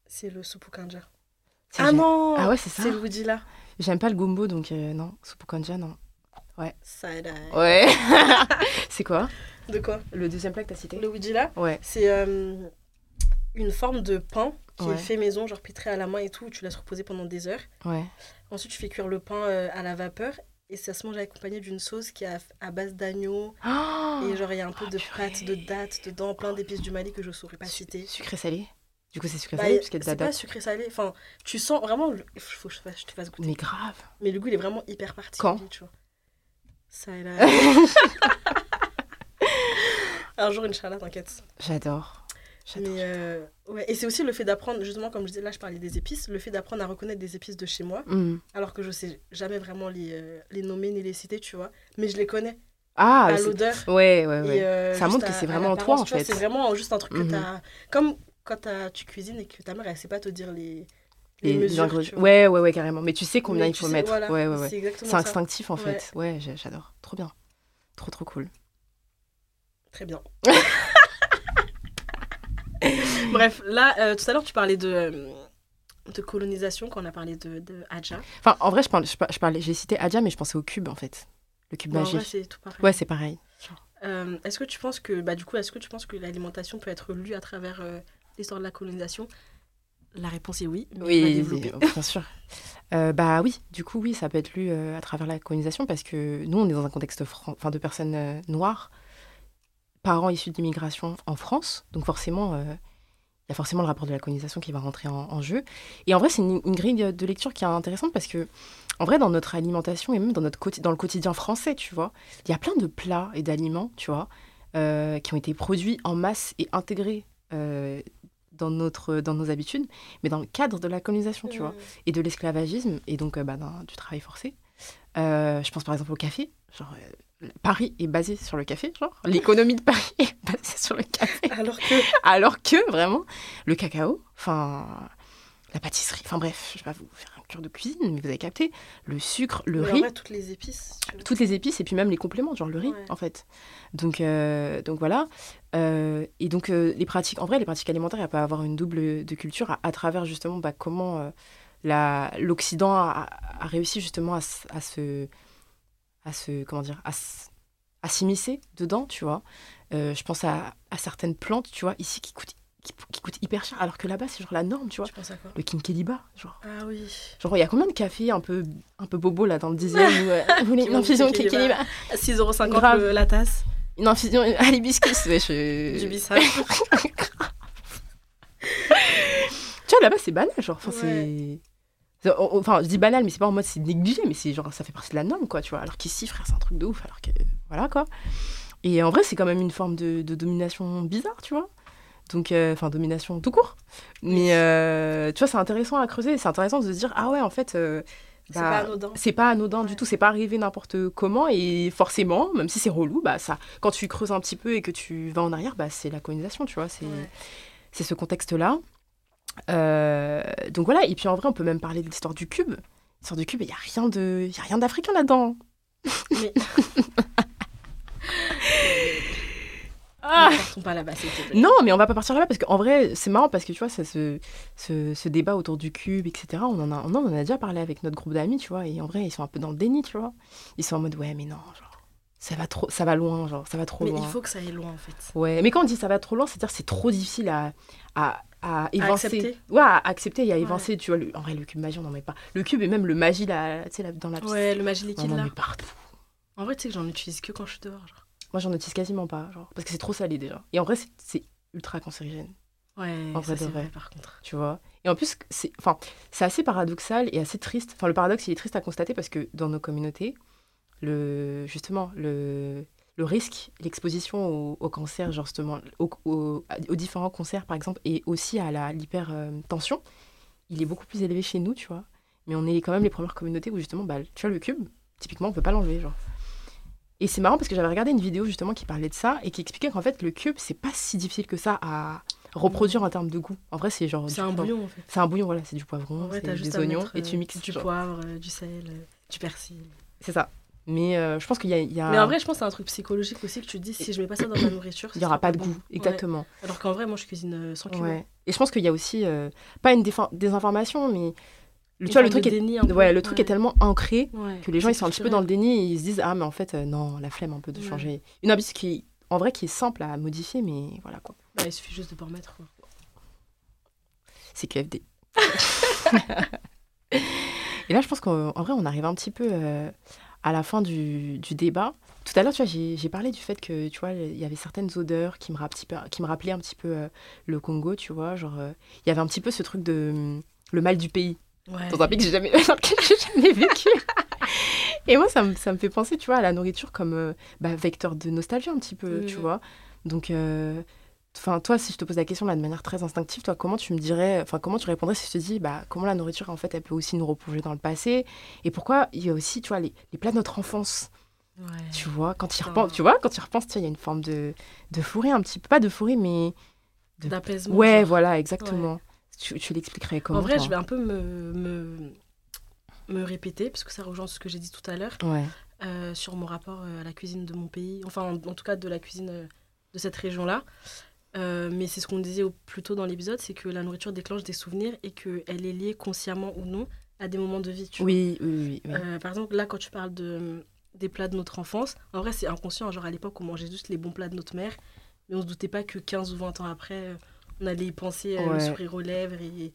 c'est le soupe au kanja. Ah non Ah ouais, c'est ça C'est le Woody là. J'aime pas le gumbo, donc euh, non. Soupe kanja, non. Side eye. Ouais. c'est quoi? De quoi? Le deuxième plat que t'as cité? Le Woody là, Ouais. c'est euh, une forme de pain qui Ouais. est fait maison, genre pitré à la main et tout, où tu laisses reposer pendant des heures. Ouais. Ensuite, tu fais cuire le pain à la vapeur et ça se mange accompagné d'une sauce qui est à, base d'agneau. Oh Et genre, il y a un peu Oh, de purée. pâte, de dattes dedans, plein d'épices du Mali que je saurais pas citer. Sucré salé Du coup, c'est sucré Bah, salé parce qu'il y a de la c'est pas date. sucré salé. Enfin, tu sens vraiment. Le... Faut que je te fasse goûter. Mais grave. Mais le goût, il est vraiment hyper particulier, Quand tu vois. Ça et là. Un jour, Inch'Allah, t'inquiète. J'adore. Mais euh, ouais. Et c'est aussi le fait d'apprendre, justement, comme je disais, là, je parlais des épices, le fait d'apprendre à reconnaître des épices de chez moi, Mm. alors que je sais jamais vraiment les, euh, les nommer ni les citer, tu vois. Mais je les connais Ah, à l'odeur. ouais, ouais, et, ouais. euh, Ça montre que c'est vraiment toi, en fait. C'est vraiment juste un truc que Mhm. t'as. Comme quand t'as- tu cuisines et que ta mère, elle sait pas te dire les, les, Les mesures. Ouais, ouais, ouais, carrément. Mais tu sais combien Mais il faut sais, mettre. voilà, ouais, ouais, ouais. C'est instinctif, en Ouais. fait. Ouais, j'ai- j'adore. Trop bien. Trop, trop cool. Très bien. Bref, là, euh, tout à l'heure, tu parlais de, euh, de colonisation quand on a parlé de, de Hadja. Enfin, en vrai, je parlais, je j'ai cité Adja, mais je pensais au cube, en fait. Le cube magique. vrai, c'est tout pareil. Ouais, c'est pareil. Euh, est-ce que tu penses que, bah, du coup, est-ce que tu penses que l'alimentation peut être lue à travers euh, l'histoire de la colonisation? La réponse est oui. Oui, oui, bien sûr. Euh, bah oui, du coup, oui, ça peut être lu à travers la colonisation parce que nous, on est dans un contexte enfin, de personnes noires, parents issus d'immigration en France. Donc forcément, il y a forcément le rapport de la colonisation qui va rentrer en, en jeu. Et en vrai, c'est une, une grille de lecture qui est intéressante parce que, en vrai, dans notre alimentation et même dans, notre dans le quotidien français, tu vois, il y a plein de plats et d'aliments, tu vois, euh, qui ont été produits en masse et intégrés euh, dans, notre, dans nos habitudes, mais dans le cadre de la colonisation, tu vois et de l'esclavagisme et donc euh, bah, du travail forcé. Je pense par exemple au café. Genre, Paris est basé sur le café, genre l'économie de Paris est basée sur le café, Alors que. vraiment le cacao, enfin la pâtisserie, enfin bref, je vais pas vous faire un cure de cuisine, mais vous avez capté, le sucre, le mais en riz, vrai, toutes les épices. toutes les épices et puis même les compléments, genre le riz Ouais. en fait. Donc, euh, donc voilà. Euh, et donc euh, les pratiques, en vrai, les pratiques alimentaires, peuvent avoir une double de culture à, à travers justement bah, comment l'Occident a, a réussi justement à, se, à se, comment dire, à s'immiscer dedans, tu vois. Euh, je pense à, à certaines plantes, tu vois, ici qui coûtent, qui, qui coûtent hyper cher, alors que là-bas c'est genre la norme, tu vois. Tu penses à quoi Le kinkeliba, genre. Ah oui. Genre, il y a combien de cafés un peu, un peu bobo là dans le dixième où euh, du infusion kinkeliba. kinkeliba 6,50€ Grave. le- la tasse. Une infusion à l'hibiscus, ouais, je... Du bissap. Tu vois, là-bas, c'est banal, genre. Enfin, Ouais. c'est... c'est- on- Enfin, je dis banal, mais c'est pas en mode c'est négligé, mais c'est genre, ça fait partie de la norme, quoi, tu vois. Alors qu'ici, frère, c'est un truc de ouf, alors que... Voilà, quoi. Et en vrai, c'est quand même une forme de, de domination bizarre, tu vois. Donc, euh, enfin, domination tout court. Mais, euh, tu vois, c'est intéressant à creuser. C'est intéressant de se dire, ah ouais, en fait... euh, C'est bah, pas anodin. c'est pas anodin du tout, c'est pas arrivé n'importe comment et forcément, même si c'est relou, bah ça, quand tu creuses un petit peu et que tu vas en arrière, bah c'est la colonisation, tu vois, c'est Ouais. c'est ce contexte-là. Donc voilà, et puis en vrai, on peut même parler de l'histoire du cube. L'histoire du cube, il y a rien de, il y a rien d'africain là-dedans. Mais. Ah Ne partons pas là-bas, s'il te plaît. non, mais on va pas partir là-bas parce qu'en vrai, c'est marrant parce que tu vois, ça, ce, ce, ce débat autour du cube, etc. On en, a, on en a déjà parlé avec notre groupe d'amis, tu vois, et en vrai, ils sont un peu dans le déni, tu vois. Ils sont en mode, ouais, mais non, genre, ça va trop, ça va loin, genre, ça va trop Mais loin. il faut que ça aille loin, en fait. Ouais, mais quand on dit ça va trop loin, c'est-à-dire que c'est trop difficile à, à, à évincer. accepter. Ouais, à accepter et à Ouais. évincer, tu vois. le- en vrai, le cube magie, on n'en met pas. Le cube et même le magie, là, tu sais, là, dans la Ouais, le magie on liquide en là. met partout. En vrai, tu sais que j'en utilise que quand je suis dehors. Genre. Moi, j'en utilise quasiment pas, genre, parce que c'est trop salé déjà. Et en vrai, c'est- ultra cancérigène. Ouais, En ça vrai de c'est vrai. vrai par contre. tu vois? Et en plus, c'est enfin, assez paradoxal et assez triste. Enfin, le paradoxe, il est triste à constater parce que dans nos communautés, le, justement, le, le risque, l'exposition au, au cancer, genre, justement, au- au- aux différents cancers, par exemple, et aussi à l'hypertension, il est beaucoup plus élevé chez nous, tu vois? Mais on est quand même les premières communautés où, justement, bah, tu vois, le cube, typiquement, on peut pas l'enlever, genre. Et c'est marrant parce que j'avais regardé une vidéo justement qui parlait de ça et qui expliquait qu'en fait le cube c'est pas si difficile que ça à reproduire en termes de goût. En vrai c'est genre C'est un bouillon en fait. c'est un bouillon, voilà, c'est du poivron, c'est des oignons mettre, et tu euh, mixes. du genre. poivre, euh, du sel, euh, du persil. C'est ça. Mais euh, je pense qu'il y y a- Mais en vrai, je pense que c'est un truc psychologique aussi que tu te dis si je mets pas ça dans ma nourriture, il y aura pas de goût. Exactement. Ouais. Alors qu'en vrai, moi je cuisine sans kilos. Ouais. Et je pense qu'il y a aussi, euh, pas une désinformation, mais le, tu vois, le truc, est, peu. ouais, le truc Ouais. est tellement ancré Ouais. que les gens ils sont un petit peu dans le déni et ils se disent Ah, mais en fait, euh, non, la flemme un peu de changer. Une habitude qui, en vrai, qui est simple à modifier, mais voilà quoi. Bah, il suffit juste de pas en mettre. Quoi. C'est QFD. et là, je pense qu'en en vrai, on arrive un petit peu euh, à la fin du, du débat, tout à l'heure, tu vois, j'ai j'ai parlé du fait que, tu vois, il y avait certaines odeurs qui me, rap- petit peu- qui me rappelaient un petit peu euh, le Congo, tu vois. Genre, il y avait un petit peu ce truc de hum, le mal du pays, Ouais. dans un pays que j'ai jamais, jamais vécu. Et moi, ça me, ça me fait penser, tu vois, à la nourriture comme euh, bah, vecteur de nostalgie un petit peu, tu Mhm. vois. Donc, euh, enfin, toi, si je te pose la question là de manière très instinctive, toi, comment tu me dirais, enfin, comment tu répondrais si je te dis, bah, comment la nourriture, en fait, elle peut aussi nous replonger dans le passé Et pourquoi il y a aussi, tu vois, les, les plats de notre enfance Ouais. tu vois, quand il repense, tu vois, quand il repense, tu il y a une forme de de fourré un petit peu, pas de fourré, mais de- D'apaisement. ouais, genre. voilà, exactement. Tu, tu l'expliquerais comment En vrai, je vais un peu me, me, me répéter, parce que ça rejoint ce que j'ai dit tout à l'heure, Ouais. euh, sur mon rapport euh, à la cuisine de mon pays, enfin, en, en tout cas de la cuisine euh, de cette région-là. Euh, mais c'est ce qu'on disait au- plus tôt dans l'épisode, c'est que la nourriture déclenche des souvenirs et qu'elle est liée consciemment ou non à des moments de vie. Tu vois. Oui, oui, oui. Euh, par exemple, là, quand tu parles de, des plats de notre enfance, en vrai, c'est inconscient. Genre, à l'époque, on mangeait juste les bons plats de notre mère, mais on se doutait pas que 15 ou 20 ans après, on allait y penser, euh, le Ouais. sourire aux lèvres et,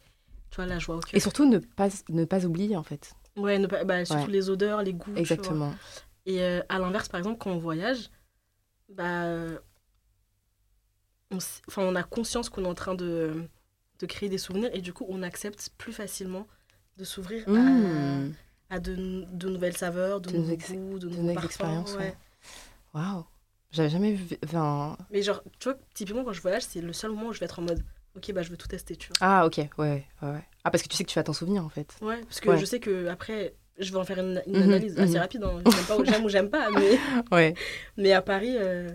tu vois, la joie au cœur. Et surtout ne pas ne pas oublier en fait. Ouais, ne pas- bah, surtout Ouais. les odeurs, les goûts. Exactement. Et euh, à l'inverse, par exemple, quand on voyage, bah, on, enfin, on a conscience qu'on est en train de, de créer des souvenirs et du coup, on accepte plus facilement de s'ouvrir à, Mmh. à de, de nouvelles saveurs, de, De nouveaux goûts, de nouveaux nouvelles parfums. expériences, ouais. ouais. J'avais jamais vu. Enfin... Mais genre, tu vois, typiquement, quand je voyage, c'est le seul moment où je vais être en mode, ok, bah, je veux tout tester, tu vois. Ah, ok, ouais, ouais, ouais. Ah, parce que tu sais que tu vas t'en souvenir en fait. Ouais, parce que Ouais. je sais que après, je vais en faire une, une Mhm, analyse assez mhm. rapide. Hein. J'aime pas ou j'aime ou j'aime pas, mais, Ouais. mais à Paris, euh,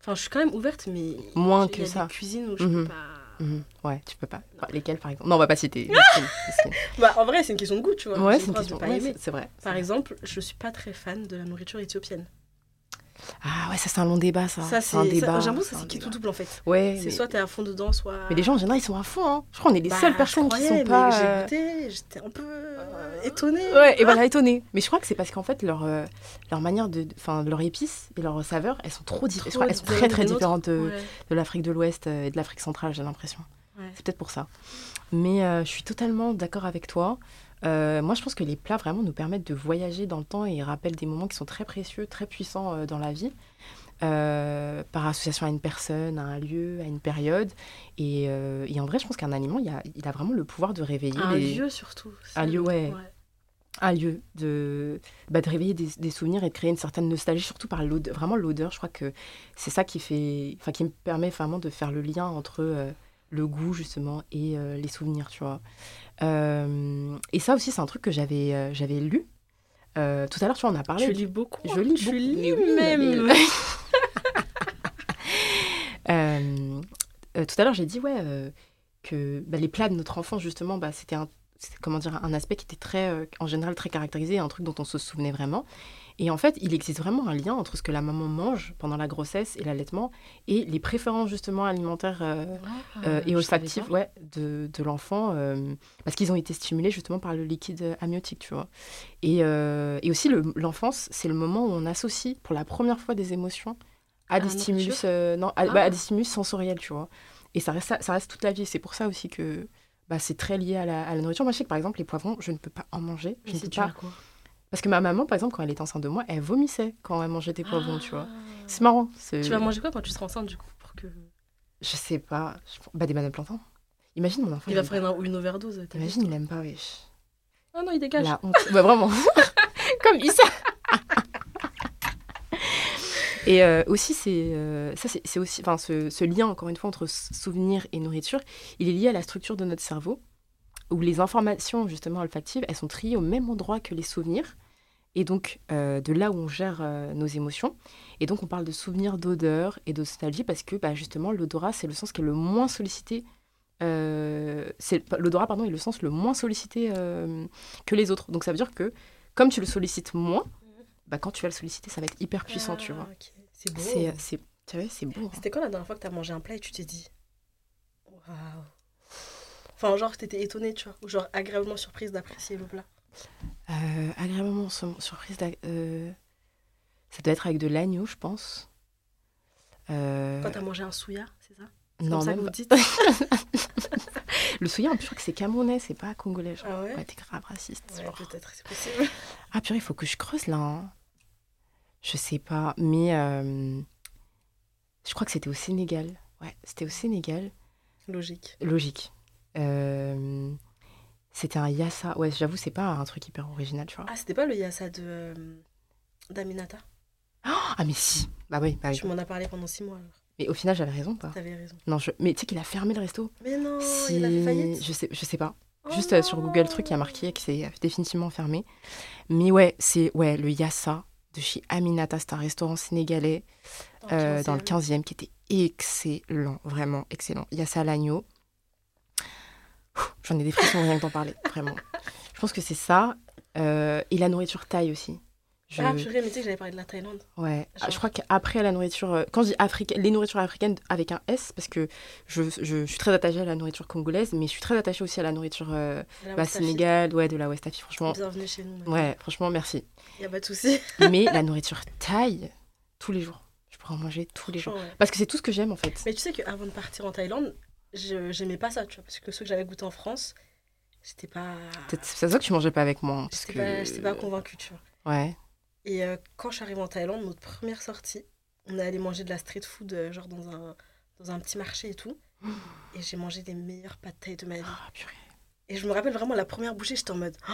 enfin, je suis quand même ouverte, mais Moins y que a ça. des cuisines où je Mhm. peux pas. Mhm. Ouais, tu peux pas. Enfin, lesquels par exemple? Non, on va pas citer. Bah, en vrai, c'est une question de goût, tu vois. Ouais, c'est une droit de question. pas ouais, aimer. c'est- vrai. Par vrai. exemple, je suis pas très fan de la nourriture éthiopienne. Ah ouais, ça c'est un long débat ça. Ça, c'est un débat. c'est ça, un c'est qui tout double en fait. Ouais. C'est mais... soit t'es à fond dedans, soit. mais les gens en général ils sont à fond. Hein. Je crois qu'on est les Bah, seules personnes qui croyais, sont mais pas. J'ai euh, j'étais un peu euh, étonnée. Ouais, et voilà, étonnée. Mais je crois que c'est parce qu'en fait, leur, euh, leur manière de. Enfin, leur épices et leurs saveurs, elles sont trop différentes. Qu'elles sont très très différentes différentes de, l'Afrique de l'Ouest euh, et de l'Afrique centrale, j'ai l'impression. C'est peut-être pour ça. Mais euh, je suis totalement d'accord avec toi. Euh, moi, je pense que les plats vraiment nous permettent de voyager dans le temps et rappellent des moments qui sont très précieux, très puissants euh, dans la vie, euh, par association à une personne, à un lieu, à une période. Et, et en vrai, je pense qu'un aliment, il a, il a vraiment le pouvoir de réveiller Un les- lieu surtout. Un lieu, ouais. ouais. un lieu de, bah, de réveiller des, des souvenirs et de créer une certaine nostalgie, surtout par l'odeur, vraiment l'odeur. Je crois que c'est ça qui fait, enfin, qui me permet vraiment de faire le lien entre le goût justement et euh, les souvenirs, tu vois. Euh, et ça aussi, c'est un truc que j'avais, euh, j'avais lu. Euh, tout à l'heure, tu vois, on a parlé. Du- lis beaucoup. Je lis tu beaucoup. lis Mais oui, même. mais- tout à l'heure, j'ai dit ouais que bah, les plats de notre enfance justement, bah, c'était un, comment dire, un aspect qui était très, en général très caractérisé, un truc dont on se souvenait vraiment. Et en fait, il existe vraiment un lien entre ce que la maman mange pendant la grossesse et l'allaitement et les préférences justement alimentaires euh, euh, et olfactives ouais, de, de l'enfant, euh, parce qu'ils ont été stimulés justement par le liquide amniotique, tu vois. Et, et aussi, le- l'enfance, c'est le moment où on associe pour la première fois des émotions à des stimulus, non, à, bah, Ah. à des stimulus sensoriels, tu vois. Et ça reste, ça reste toute la vie. C'est pour ça aussi que bah, c'est très lié à la, à la nourriture. Moi, je sais que par exemple, les poivrons, je ne peux pas en manger. Je ne peux pas. quoi? Parce que ma maman, par exemple, quand elle était enceinte de moi, elle vomissait quand elle mangeait des poivrons, tu vois. Ah. C'est marrant. Tu vas manger quoi quand tu seras enceinte du coup pour que... Je sais pas. Je- Bah, des bananes plantains. Imagine mon enfant. Il va aime faire une, une overdose. Imagine, il aime pas, wesh. Ah non, il dégage. La honte. Bah, vraiment. Comme Issa. Et euh, aussi, c'est euh, ça, c'est c'est aussi, enfin, ce, ce lien encore une fois entre souvenir et nourriture, il est lié à la structure de notre cerveau, où les informations justement olfactives, elles sont triées au même endroit que les souvenirs, et donc euh, de là où on gère euh, nos émotions. Et donc on parle de souvenirs d'odeur et de nostalgie parce que bah, justement l'odorat c'est le sens qui est le moins sollicité. euh, l'odorat pardon est le sens le moins sollicité euh, que les autres. Donc ça veut dire que comme tu le sollicites moins, bah, quand tu vas le solliciter, ça va être hyper puissant, tu Ah, vois. ok. C'est beau. C'est, tu beau. hein. C'était quand la dernière fois que t'as mangé un plat et tu t'es dit Waouh Enfin, genre, t'étais étonnée, tu vois, ou genre agréablement surprise d'apprécier le plat. Euh, agréablement sur- surprise. euh, ça doit être avec de l'agneau, je pense. Euh, Quand t'as mangé un souya, c'est ça? Non, comme ça que même vous pas. dites Le en plus, je crois que c'est camerounais, c'est pas congolais. Genre. Ah ouais? T'es grave raciste. Ouais, peut-être, c'est possible. Ah, purée, il faut que je creuse là. hein. Je sais pas, mais euh, je crois que c'était au Sénégal. Ouais, c'était au Sénégal. Logique. Logique. Euh, c'était un yassa. Ouais, j'avoue, c'est pas un truc hyper original, tu vois. Ah, c'était pas le yassa de euh, d'Aminata? Ah, mais si. Bah oui, bah oui. Tu m'en as parlé pendant six mois alors. Mais au final, j'avais raison, pas. T'avais raison. Non, je... mais tu sais qu'il a fermé le resto. Mais non, si... il a fait faillite. Je sais, je sais pas. Oh Juste euh, sur Google. Truc, il y a marqué que c'est définitivement fermé. Mais ouais, c'est ouais, le Yassa de chez Aminata. C'est un restaurant sénégalais euh, dans le 15e qui était excellent, vraiment excellent. Yassa l'agneau. J'en ai des frissons rien que d'en parler, vraiment. Je pense que c'est ça. Euh, et la nourriture thaï aussi. Je... Ah, purée, mais tu sais que j'avais parlé de la Thaïlande. Ouais, Ah, Genre- je crois qu'après la nourriture, euh, quand je dis africaine, les nourritures africaines avec un S, parce que je, je- je suis très attachée à la nourriture congolaise, mais je suis très attachée aussi à la nourriture euh, la bah. Sénégal, ouais, de la West Afrique, franchement. Bienvenue chez nous. Ouais, franchement, merci. Y a pas de souci. Mais la nourriture thaï, tous les jours. Je pourrais en manger tous les jours. Ouais. Parce que c'est tout ce que j'aime en fait. Mais tu sais qu'avant de partir en Thaïlande, je- j'aimais pas ça, tu vois. Parce que ceux que j'avais goûté en France, j'étais pas. Peut-être- Ça que tu mangeais pas avec moi. hein, Parce que... pas, j'étais pas convaincue, tu vois. Ouais. Et euh, quand je suis arrivée en Thaïlande, notre première sortie, on est allé manger de la street food, euh, genre dans un, dans un petit marché et tout. Et j'ai mangé des meilleures pâtes thaï de ma vie. Ah, purée. Et je me rappelle vraiment la première bouchée, j'étais en mode.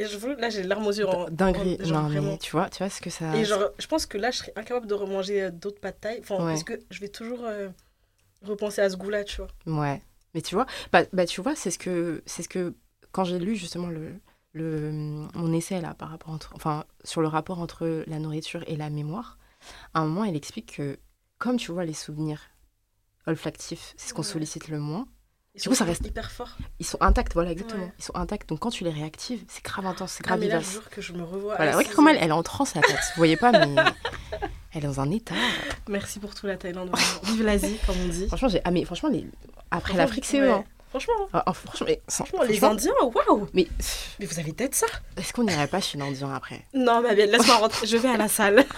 Et je veux, là, j'ai les larmes aux yeux. En, Dinguerie. en- genre non, vraiment. mais tu vois, tu vois ce que ça. Et genre, je pense que là, je serais incapable de remanger euh, d'autres pâtes thaï. Enfin, Ouais. parce que je vais toujours euh, repenser à ce goût-là, tu vois. Ouais. Mais tu vois, bah, bah, tu vois, c'est ce que c'est ce que quand j'ai lu justement le, le mon essai là par rapport entre enfin sur le rapport entre la nourriture et la mémoire, à un moment il explique que comme tu vois les souvenirs olfactifs, c'est ce qu'on Ouais. sollicite le moins, Ils Du sont coup, ça reste- hyper forts. ils sont intacts, voilà exactement. Ouais. Ils sont intacts. Donc quand tu les réactives, c'est grave intense, c'est Ah, grave mais là, je jure que je me revois. Voilà, regarde comment elle, elle est en transe la tête. Vous voyez pas, mais elle est dans un état. Merci pour tout la Thaïlande. vraiment. Vive l'Asie, comme on dit. Franchement, j'ai ah mais franchement les après l'Afrique c'est eux. hein. Franchement, Ah, ah, franchement, mais, franchement, les franchement, Indiens, waouh Mais Mais vous avez tête ça est-ce qu'on n'irait pas chez l'Indien après? Non, ma belle, laisse-moi rentrer. Je vais à la salle.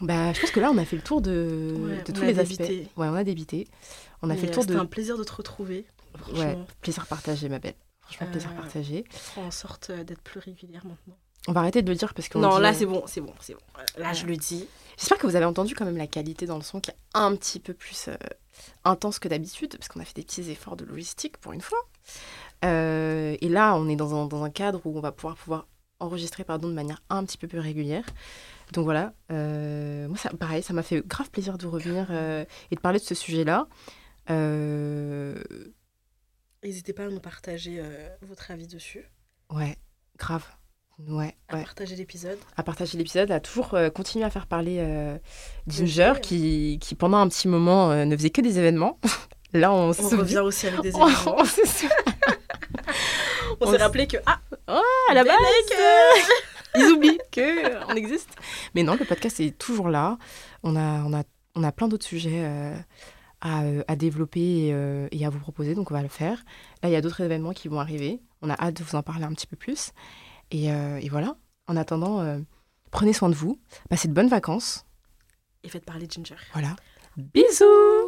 Bah, je pense que là, on a fait le tour de, Ouais, de on tous a les aspects. débité. Ouais, on a débité. On a Mais, fait le euh, tour de. C'était un plaisir de te retrouver. Ouais, plaisir partagé, ma belle. Franchement, plaisir Euh, partagé. ferai en sorte euh, d'être plus régulière maintenant. On va arrêter de le dire parce que. Non, là, c'est bon, c'est bon, c'est bon. Là, Ouais. je le dis. J'espère que vous avez entendu quand même la qualité dans le son qui est un petit peu plus euh, intense que d'habitude, parce qu'on a fait des petits efforts de logistique pour une fois. Euh, et là, on est dans un, dans un cadre où on va pouvoir, pouvoir enregistrer pardon, de manière un petit peu plus régulière. Donc voilà, euh, moi, ça, pareil, ça m'a fait grave plaisir de revenir euh, et de parler de ce sujet-là. Euh, N'hésitez pas à nous partager euh, votre avis dessus, ouais, grave. Ouais, à ouais. partager l'épisode. à partager l'épisode, à toujours euh, continuer à faire parler euh, Ginger, qui, qui pendant un petit moment euh, ne faisait que des événements. Là, on, On se revient aussi avec des Oh, événements. on s'est rappelé que, ah, à la base, euh, ils oublient que on existe. Mais non, le podcast est toujours là. On a, on a, on a plein d'autres sujets euh, à, euh, à développer et, euh, et à vous proposer, donc on va le faire. Là, il y a d'autres événements qui vont arriver. On a hâte de vous en parler un petit peu plus. Et, euh, et voilà. En attendant, euh, prenez soin de vous, passez de bonnes vacances. et faites parler Ginger. Voilà. Bisous